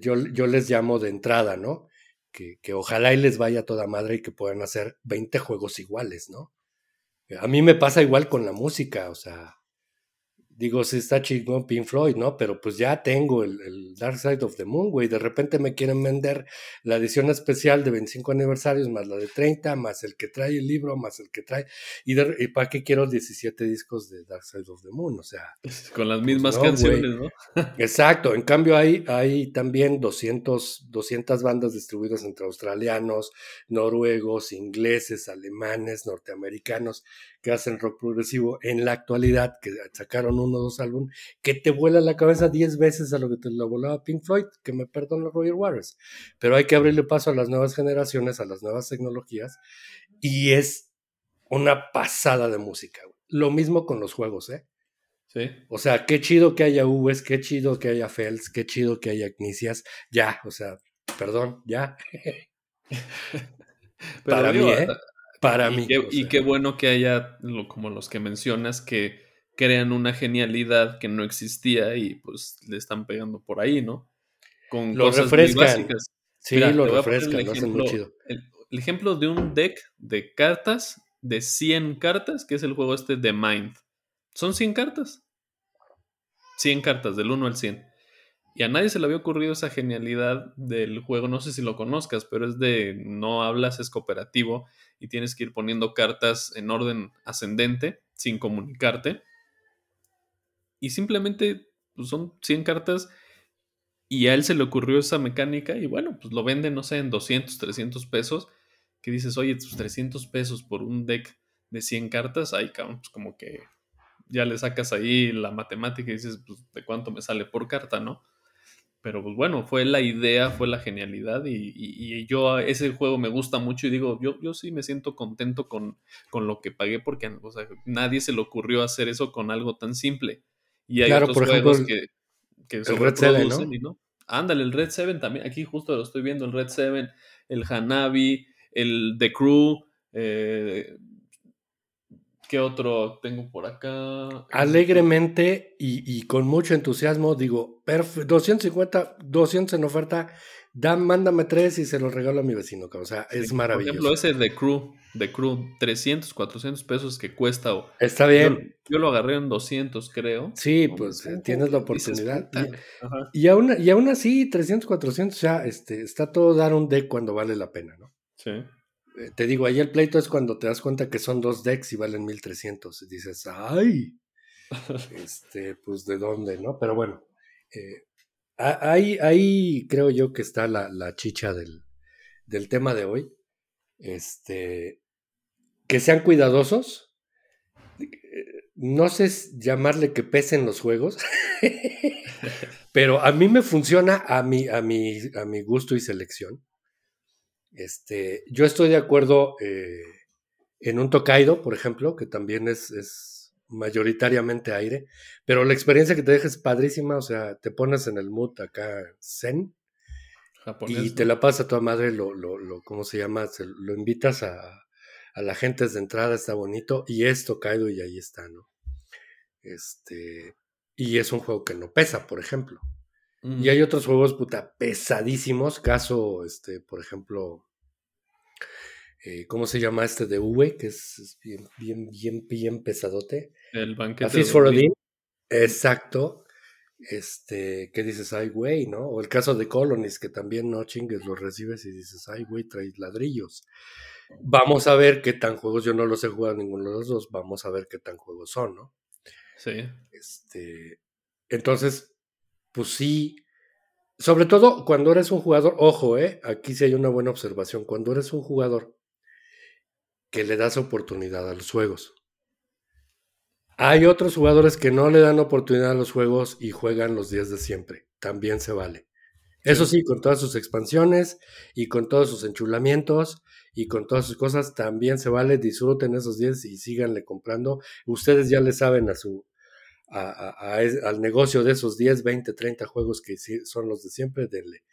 [SPEAKER 1] yo, yo les llamo de entrada, ¿no? que, ojalá y les vaya toda madre y que puedan hacer 20 juegos iguales, ¿no? A mí me pasa igual con la música, o sea, digo, sí está chingón Pink Floyd, ¿no? Pero pues ya tengo el, Dark Side of the Moon, güey. De repente me quieren vender la edición especial de 25 aniversarios, más la de 30, más el que trae el libro, más el que trae. ¿Y, para qué quiero 17 discos de Dark Side of the Moon? O sea.
[SPEAKER 2] Con las mismas pues, canciones, ¿no?
[SPEAKER 1] Exacto. En cambio, hay, hay también 200, 200 bandas distribuidas entre australianos, noruegos, ingleses, alemanes, norteamericanos que hacen rock progresivo en la actualidad, que sacaron uno o dos álbumes, que te vuela la cabeza diez veces a lo que te lo volaba Pink Floyd, que me perdona Roger Waters. Pero hay que abrirle paso a las nuevas generaciones, a las nuevas tecnologías, y es una pasada de música. Lo mismo con los juegos, ¿eh?
[SPEAKER 2] Sí.
[SPEAKER 1] O sea, qué chido que haya Uves, qué chido que haya Fels, qué chido que haya Knicias. Ya, o sea, perdón, ya. Para mí, ¿eh? Para
[SPEAKER 2] y
[SPEAKER 1] mí.
[SPEAKER 2] Qué,
[SPEAKER 1] o
[SPEAKER 2] y
[SPEAKER 1] sea.
[SPEAKER 2] qué bueno que haya, lo- como los que mencionas, que crean una genialidad que no existía y pues le están pegando por ahí, ¿no? Con
[SPEAKER 1] Lo
[SPEAKER 2] cosas muy
[SPEAKER 1] refrescan.
[SPEAKER 2] básicas.
[SPEAKER 1] Sí,
[SPEAKER 2] Mira,
[SPEAKER 1] lo refrescan, lo hacen muy
[SPEAKER 2] ejemplo-
[SPEAKER 1] chido.
[SPEAKER 2] El, el ejemplo de un deck de cartas de 100 cartas, que es el juego este de Mind. Son 100 cartas. 100 cartas, del 1 al 100. Y a nadie se le había ocurrido esa genialidad del juego, no sé si lo conozcas, pero es de no hablas, es cooperativo y tienes que ir poniendo cartas en orden ascendente sin comunicarte. Y simplemente pues, son 100 cartas y a él se le ocurrió esa mecánica y bueno, pues lo venden, no sé, en 200, 300 pesos. Que dices, oye, tus 300 pesos por un deck de 100 cartas, ahí pues como que ya le sacas ahí la matemática y dices, pues, ¿de cuánto me sale por carta, no? Pero pues bueno, fue la idea, fue la genialidad y, y- y yo ese juego me gusta mucho y digo, yo, yo sí me siento contento con, con lo que pagué porque o sea, nadie se le ocurrió hacer eso con algo tan simple. Y hay
[SPEAKER 1] Claro,
[SPEAKER 2] otros
[SPEAKER 1] por ejemplo,
[SPEAKER 2] juegos que, que se
[SPEAKER 1] el Red Seven,
[SPEAKER 2] reproducen
[SPEAKER 1] ¿no?
[SPEAKER 2] y no. Ándale, el Red 7 también, aquí justo lo estoy viendo, el Red 7, el Hanabi, el The Crew, eh, ¿qué otro tengo por acá?
[SPEAKER 1] Alegremente y, y con mucho entusiasmo digo, perf- 250, 200 en oferta, da, mándame tres y se los regalo a mi vecino. O sea, es
[SPEAKER 2] Por
[SPEAKER 1] maravilloso.
[SPEAKER 2] ejemplo, ese The Crew, The Crew, 300, 400 pesos que cuesta. o-
[SPEAKER 1] Está bien.
[SPEAKER 2] yo lo agarré en 200, creo.
[SPEAKER 1] Sí, pues tienes la oportunidad.
[SPEAKER 2] "Puta,
[SPEAKER 1] Y-
[SPEAKER 2] güey". Ajá.
[SPEAKER 1] Y aún, y aún así, 300, 400, ya este, está todo dar un deck cuando vale la pena, ¿no?
[SPEAKER 2] Sí.
[SPEAKER 1] Eh, te digo, ahí el pleito es cuando te das cuenta que son dos decks y valen 1300. Y dices, ¡ay! Este, pues de dónde, ¿no? Pero bueno, eh, ahí, ahí creo yo que está la, la chicha del, del tema de hoy. Este, que sean cuidadosos. Eh, No sé llamarle que pesen los juegos, pero a mí me funciona a mi, a mi, a mi gusto y selección. Este, yo estoy de acuerdo eh, en un Tokaido, por ejemplo, que también es, es mayoritariamente aire, pero la experiencia que te deja es padrísima, o sea, te pones en el mood acá zen
[SPEAKER 2] Japonés.
[SPEAKER 1] y te la pasa a toda madre, lo, lo, lo ¿cómo se llama? Se- lo invitas a, a la gente desde entrada, está bonito, y es Tokaido y ahí está, ¿no? Este, y es un juego que no pesa, por ejemplo.
[SPEAKER 2] Mm.
[SPEAKER 1] Y hay otros juegos, puta, pesadísimos. Caso, este, por ejemplo, eh, ¿cómo se llama este de V? Que es, es bien, bien, bien, bien pesadote.
[SPEAKER 2] El banquete.
[SPEAKER 1] Fist
[SPEAKER 2] de
[SPEAKER 1] for. Dean. Exacto. Este, ¿qué dices? Ay, güey, ¿no? O el caso de Colonies, que también no chingues, los recibes y dices, ay, güey, traes ladrillos. Vamos a ver qué tan juegos, yo no los he jugado ninguno de los dos, vamos a ver qué tan juegos son, ¿no?
[SPEAKER 2] Sí.
[SPEAKER 1] Este, entonces, pues sí, sobre todo cuando eres un jugador, ojo, eh, aquí sí hay una buena observación, cuando eres un jugador que le das oportunidad a los juegos. Hay otros jugadores que no le dan oportunidad a los juegos y juegan los días de siempre, también se vale. Eso sí, con todas sus expansiones y con todos sus enchulamientos y con todas sus cosas, también se vale, disfruten esos días y síganle comprando. Ustedes ya le saben a su, a- a- a es- al negocio de esos 10, 20, 30 juegos que son los de siempre, denle.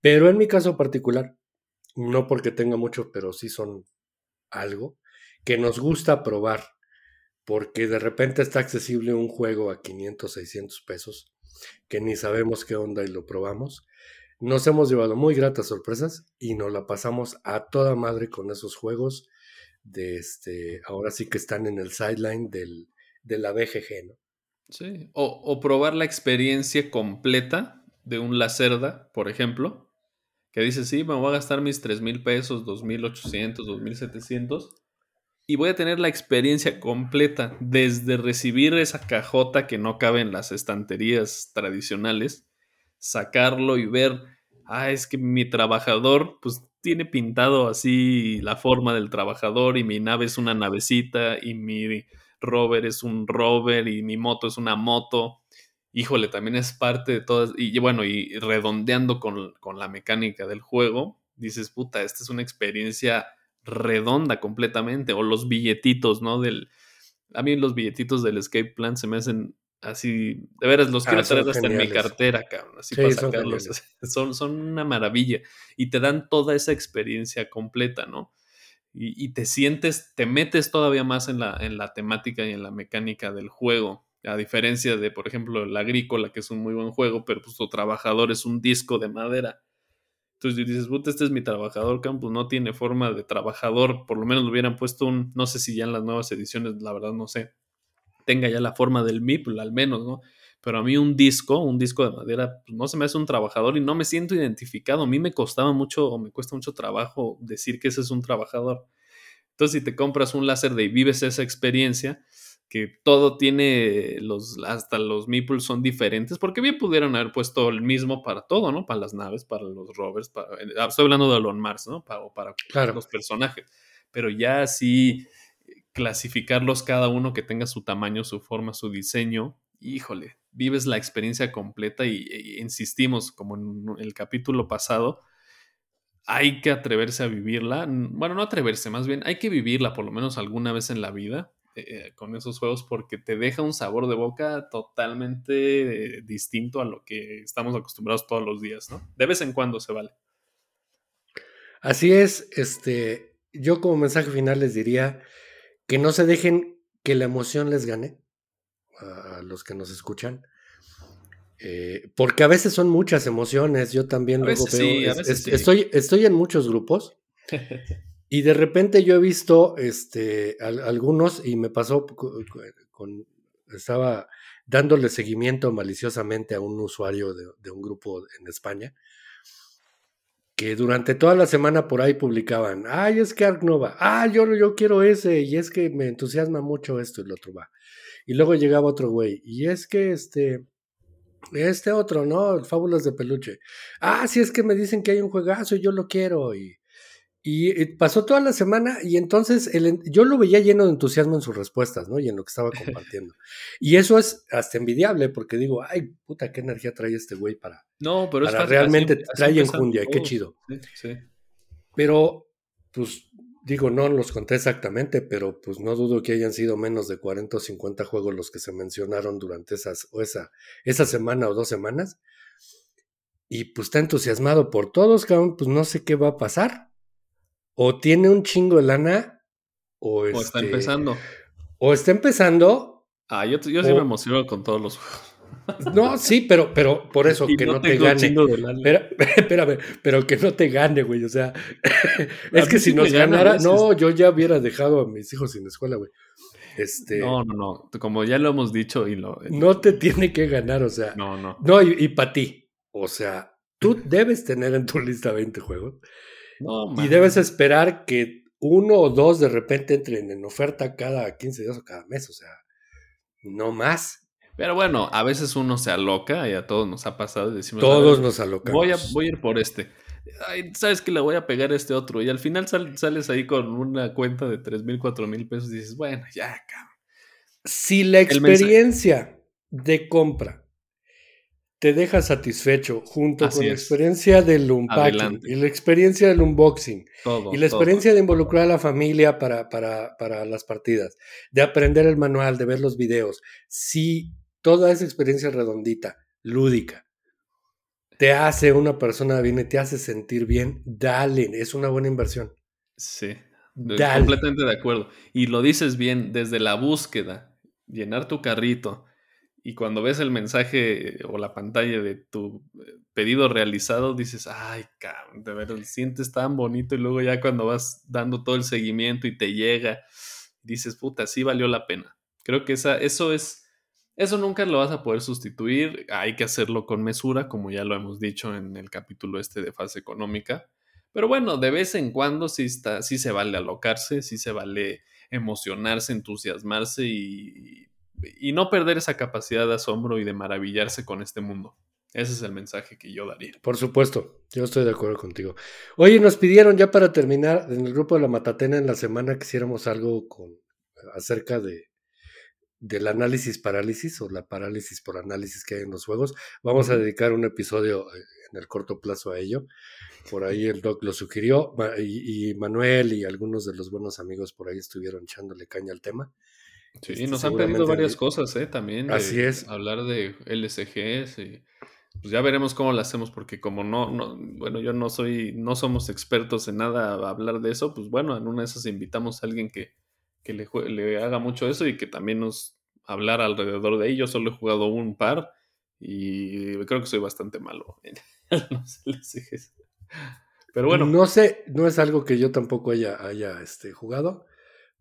[SPEAKER 1] Pero en mi caso particular, no porque tenga mucho, pero sí son algo que nos gusta probar, porque de repente está accesible un juego a 500, 600 pesos, que ni sabemos qué onda y lo probamos. Nos hemos llevado muy gratas sorpresas y nos la pasamos a toda madre con esos juegos de este, ahora sí que están en el sideline del, de la BGG, ¿no?
[SPEAKER 2] Sí. O, o probar la experiencia completa de un Lacerda, por ejemplo, que dice, sí, me voy a gastar mis 3 mil pesos, 2.800, 2.700, y voy a tener la experiencia completa, desde recibir esa cajota que no cabe en las estanterías tradicionales, sacarlo y ver ah, es que mi trabajador, pues tiene pintado así la forma del trabajador y mi nave es una navecita y mi rover es un rover y mi moto es una moto. Híjole, también es parte de todas, y bueno, y redondeando con, con la mecánica del juego, dices, puta, esta es una experiencia redonda completamente, o los billetitos, ¿no? Del, a mí los billetitos del escape plan se me hacen así, de veras, los ah, quiero traer hasta en mi cartera, cabrón, así para sacarlos. Son, son, una maravilla y te dan toda esa experiencia completa, ¿no? Y, y, te sientes, te metes todavía más en la, en la temática y en la mecánica del juego. A diferencia de, por ejemplo, la agrícola, que es un muy buen juego, pero pues tu trabajador es un disco de madera. Entonces dices, puta, este es mi trabajador campus, no tiene forma de trabajador, por lo menos lo hubieran puesto un, no sé si ya en las nuevas ediciones, la verdad no sé, tenga ya la forma del MIP, al menos, ¿no? Pero a mí un disco, un disco de madera, pues no se me hace un trabajador y no me siento identificado. A mí me costaba mucho o me cuesta mucho trabajo decir que ese es un trabajador. Entonces, si te compras un láser de y vives esa experiencia, que todo tiene los, hasta los meeples son diferentes, porque bien pudieron haber puesto el mismo para todo, ¿no? Para las naves, para los rovers, para, eh, estoy hablando de Elon Mars, ¿no? Para, para los personajes, pero ya así clasificarlos cada uno que tenga su tamaño, su forma, su diseño, híjole, vives la experiencia completa y, e, insistimos, como en el capítulo pasado, hay que atreverse a vivirla, bueno, no atreverse, más bien hay que vivirla por lo menos alguna vez en la vida eh, con esos juegos porque te deja un sabor de boca totalmente distinto a lo que estamos acostumbrados todos los días, ¿no? De vez en cuando se vale.
[SPEAKER 1] Así es, este, yo como mensaje final les diría que no se dejen que la emoción les gane a, los que nos escuchan. Eh, porque a veces son muchas emociones, yo también luego veo, estoy, estoy en muchos grupos Y de repente yo he visto este, algunos, y me pasó con, estaba dándole seguimiento maliciosamente a un usuario de, un grupo en España, que durante toda la semana por ahí publicaban, ay, es que Ark Nova, ah, yo, yo quiero ese, y es que me entusiasma mucho esto y lo otro va. Y luego llegaba otro güey, y es que este, este otro, ¿no? Fábulas de peluche. Ah, sí, es que me dicen que hay un juegazo y yo lo quiero, y y eh, pasó toda la semana y entonces yo lo veía lleno de entusiasmo en sus respuestas, ¿no? Y en lo que estaba compartiendo. y eso es hasta envidiable porque digo, ay, puta, qué energía trae este güey para...
[SPEAKER 2] No, pero
[SPEAKER 1] para realmente trae enjundia, qué chido.
[SPEAKER 2] Sí, sí.
[SPEAKER 1] Pero, pues, digo, no los conté exactamente, pero pues no dudo que hayan sido menos de 40 o 50 juegos los que se mencionaron durante esas, o esa, esa semana o dos semanas. Y pues está entusiasmado por todos, cabrón, pues no sé qué va a pasar o tiene un chingo de lana o,
[SPEAKER 2] está este, empezando.
[SPEAKER 1] O está empezando.
[SPEAKER 2] Ah, yo, yo sí me emociono con todos los juegos.
[SPEAKER 1] No, sí, pero, pero por eso, que no, te gane. Pero, espérame, pero que no te gane, güey. O sea, es que si nos ganara, no, yo ya hubiera dejado a mis hijos sin escuela, güey. Este,
[SPEAKER 2] no, no, no. Como ya lo hemos dicho y lo.
[SPEAKER 1] No te tiene que ganar, o sea.
[SPEAKER 2] No, no.
[SPEAKER 1] No, y, y para ti. O sea, tú debes tener en tu lista 20 juegos y debes esperar que uno o dos de repente entren en oferta cada 15 días o cada mes, o sea, no más.
[SPEAKER 2] Pero bueno, a veces uno se aloca y a todos nos ha pasado y decimos...
[SPEAKER 1] Todos nos alocamos.
[SPEAKER 2] Voy a, voy a ir por este. Ay, sabes que le voy a pegar a este otro y al final sales ahí con una cuenta de 3 mil, 4 mil pesos y dices, bueno, ya, cabrón.
[SPEAKER 1] Si la experiencia de compra te deja satisfecho junto con la experiencia del unpacking y la experiencia del unboxing y la experiencia de involucrar a la familia para, para, para, las partidas, de aprender el manual, de ver los videos. Si toda esa experiencia redondita, lúdica, te hace una persona bien y te hace sentir bien, dale, es una buena inversión.
[SPEAKER 2] Sí, completamente de acuerdo. Y lo dices bien, desde la búsqueda, llenar tu carrito, y cuando ves el mensaje o la pantalla de tu eh, pedido realizado, dices, ay, cabrón, de verdad, sientes tan bonito y luego ya cuando vas dando todo el seguimiento y te llega, dices, puta, sí valió la pena. Creo que esa, eso es, eso nunca lo vas a poder sustituir, hay que hacerlo con mesura, como ya lo hemos dicho en el capítulo este de fase económica. Pero bueno, de vez en cuando sí, está, sí se vale alocarse, sí se vale emocionarse, entusiasmarse y y no perder esa capacidad de asombro y de maravillarse con este mundo. Ese es el mensaje que yo daría.
[SPEAKER 1] Por supuesto, yo estoy de acuerdo contigo. Oye, nos pidieron ya para terminar en el grupo de la Matatena en la semana que hiciéramos algo con acerca de del análisis parálisis o la parálisis por análisis que hay en los juegos. Vamos a dedicar un episodio eh, en el corto plazo a ello. Por ahí el doc lo sugirió y, Manuel y algunos de los buenos amigos por ahí estuvieron echándole caña al tema.
[SPEAKER 2] Sí, este, nos han pedido varias cosas, ¿eh? También.
[SPEAKER 1] Así es.
[SPEAKER 2] Hablar de LSGs y pues ya veremos cómo lo hacemos porque como no, no, bueno, yo no soy, no somos expertos en nada a hablar de eso, pues bueno, en una de esas invitamos a alguien que, que le, le haga mucho eso y que también nos hablar alrededor de ello. Solo he jugado un par y creo que soy bastante malo en los LSGs.
[SPEAKER 1] Pero bueno. No sé, no es algo que yo tampoco haya, haya este, jugado,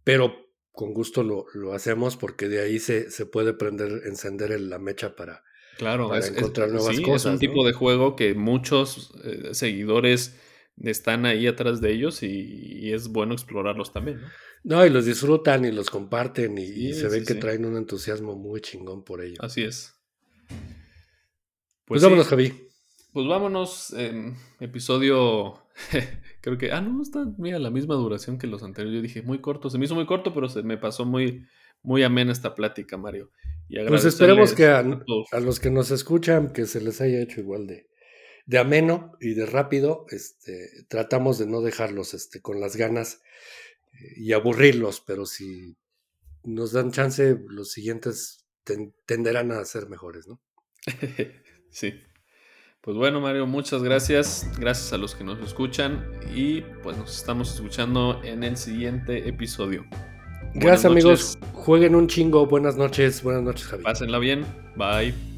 [SPEAKER 1] pero con gusto lo, lo, hacemos porque de ahí se, se puede prender, encender la mecha para,
[SPEAKER 2] claro, encontrar nuevas cosas. Es un tipo de juego que muchos eh, seguidores están ahí atrás de ellos y, es bueno explorarlos también. ¿no?
[SPEAKER 1] no, y los disfrutan y los comparten y, se ve que traen un entusiasmo muy chingón por ello.
[SPEAKER 2] Así es.
[SPEAKER 1] Pues, pues vámonos, Javi.
[SPEAKER 2] Pues vámonos, en episodio, creo que, ah, no, está, mira, la misma duración que los anteriores. Yo dije, muy corto, se me hizo muy corto, pero se me pasó muy, muy amena esta plática, Mario.
[SPEAKER 1] pues esperemos que a, los que nos escuchan, que se les haya hecho igual de, de ameno y de rápido. Este, tratamos de no dejarlos este, con las ganas eh, y aburrirlos, pero si nos dan chance, los siguientes tenderán a ser mejores, ¿no?
[SPEAKER 2] sí. Pues bueno, Mario, muchas gracias. Gracias a los que nos escuchan y pues nos estamos escuchando en el siguiente episodio.
[SPEAKER 1] Gracias amigos, jueguen un chingo. Buenas noches, buenas noches Javi.
[SPEAKER 2] Pásenla bien, bye.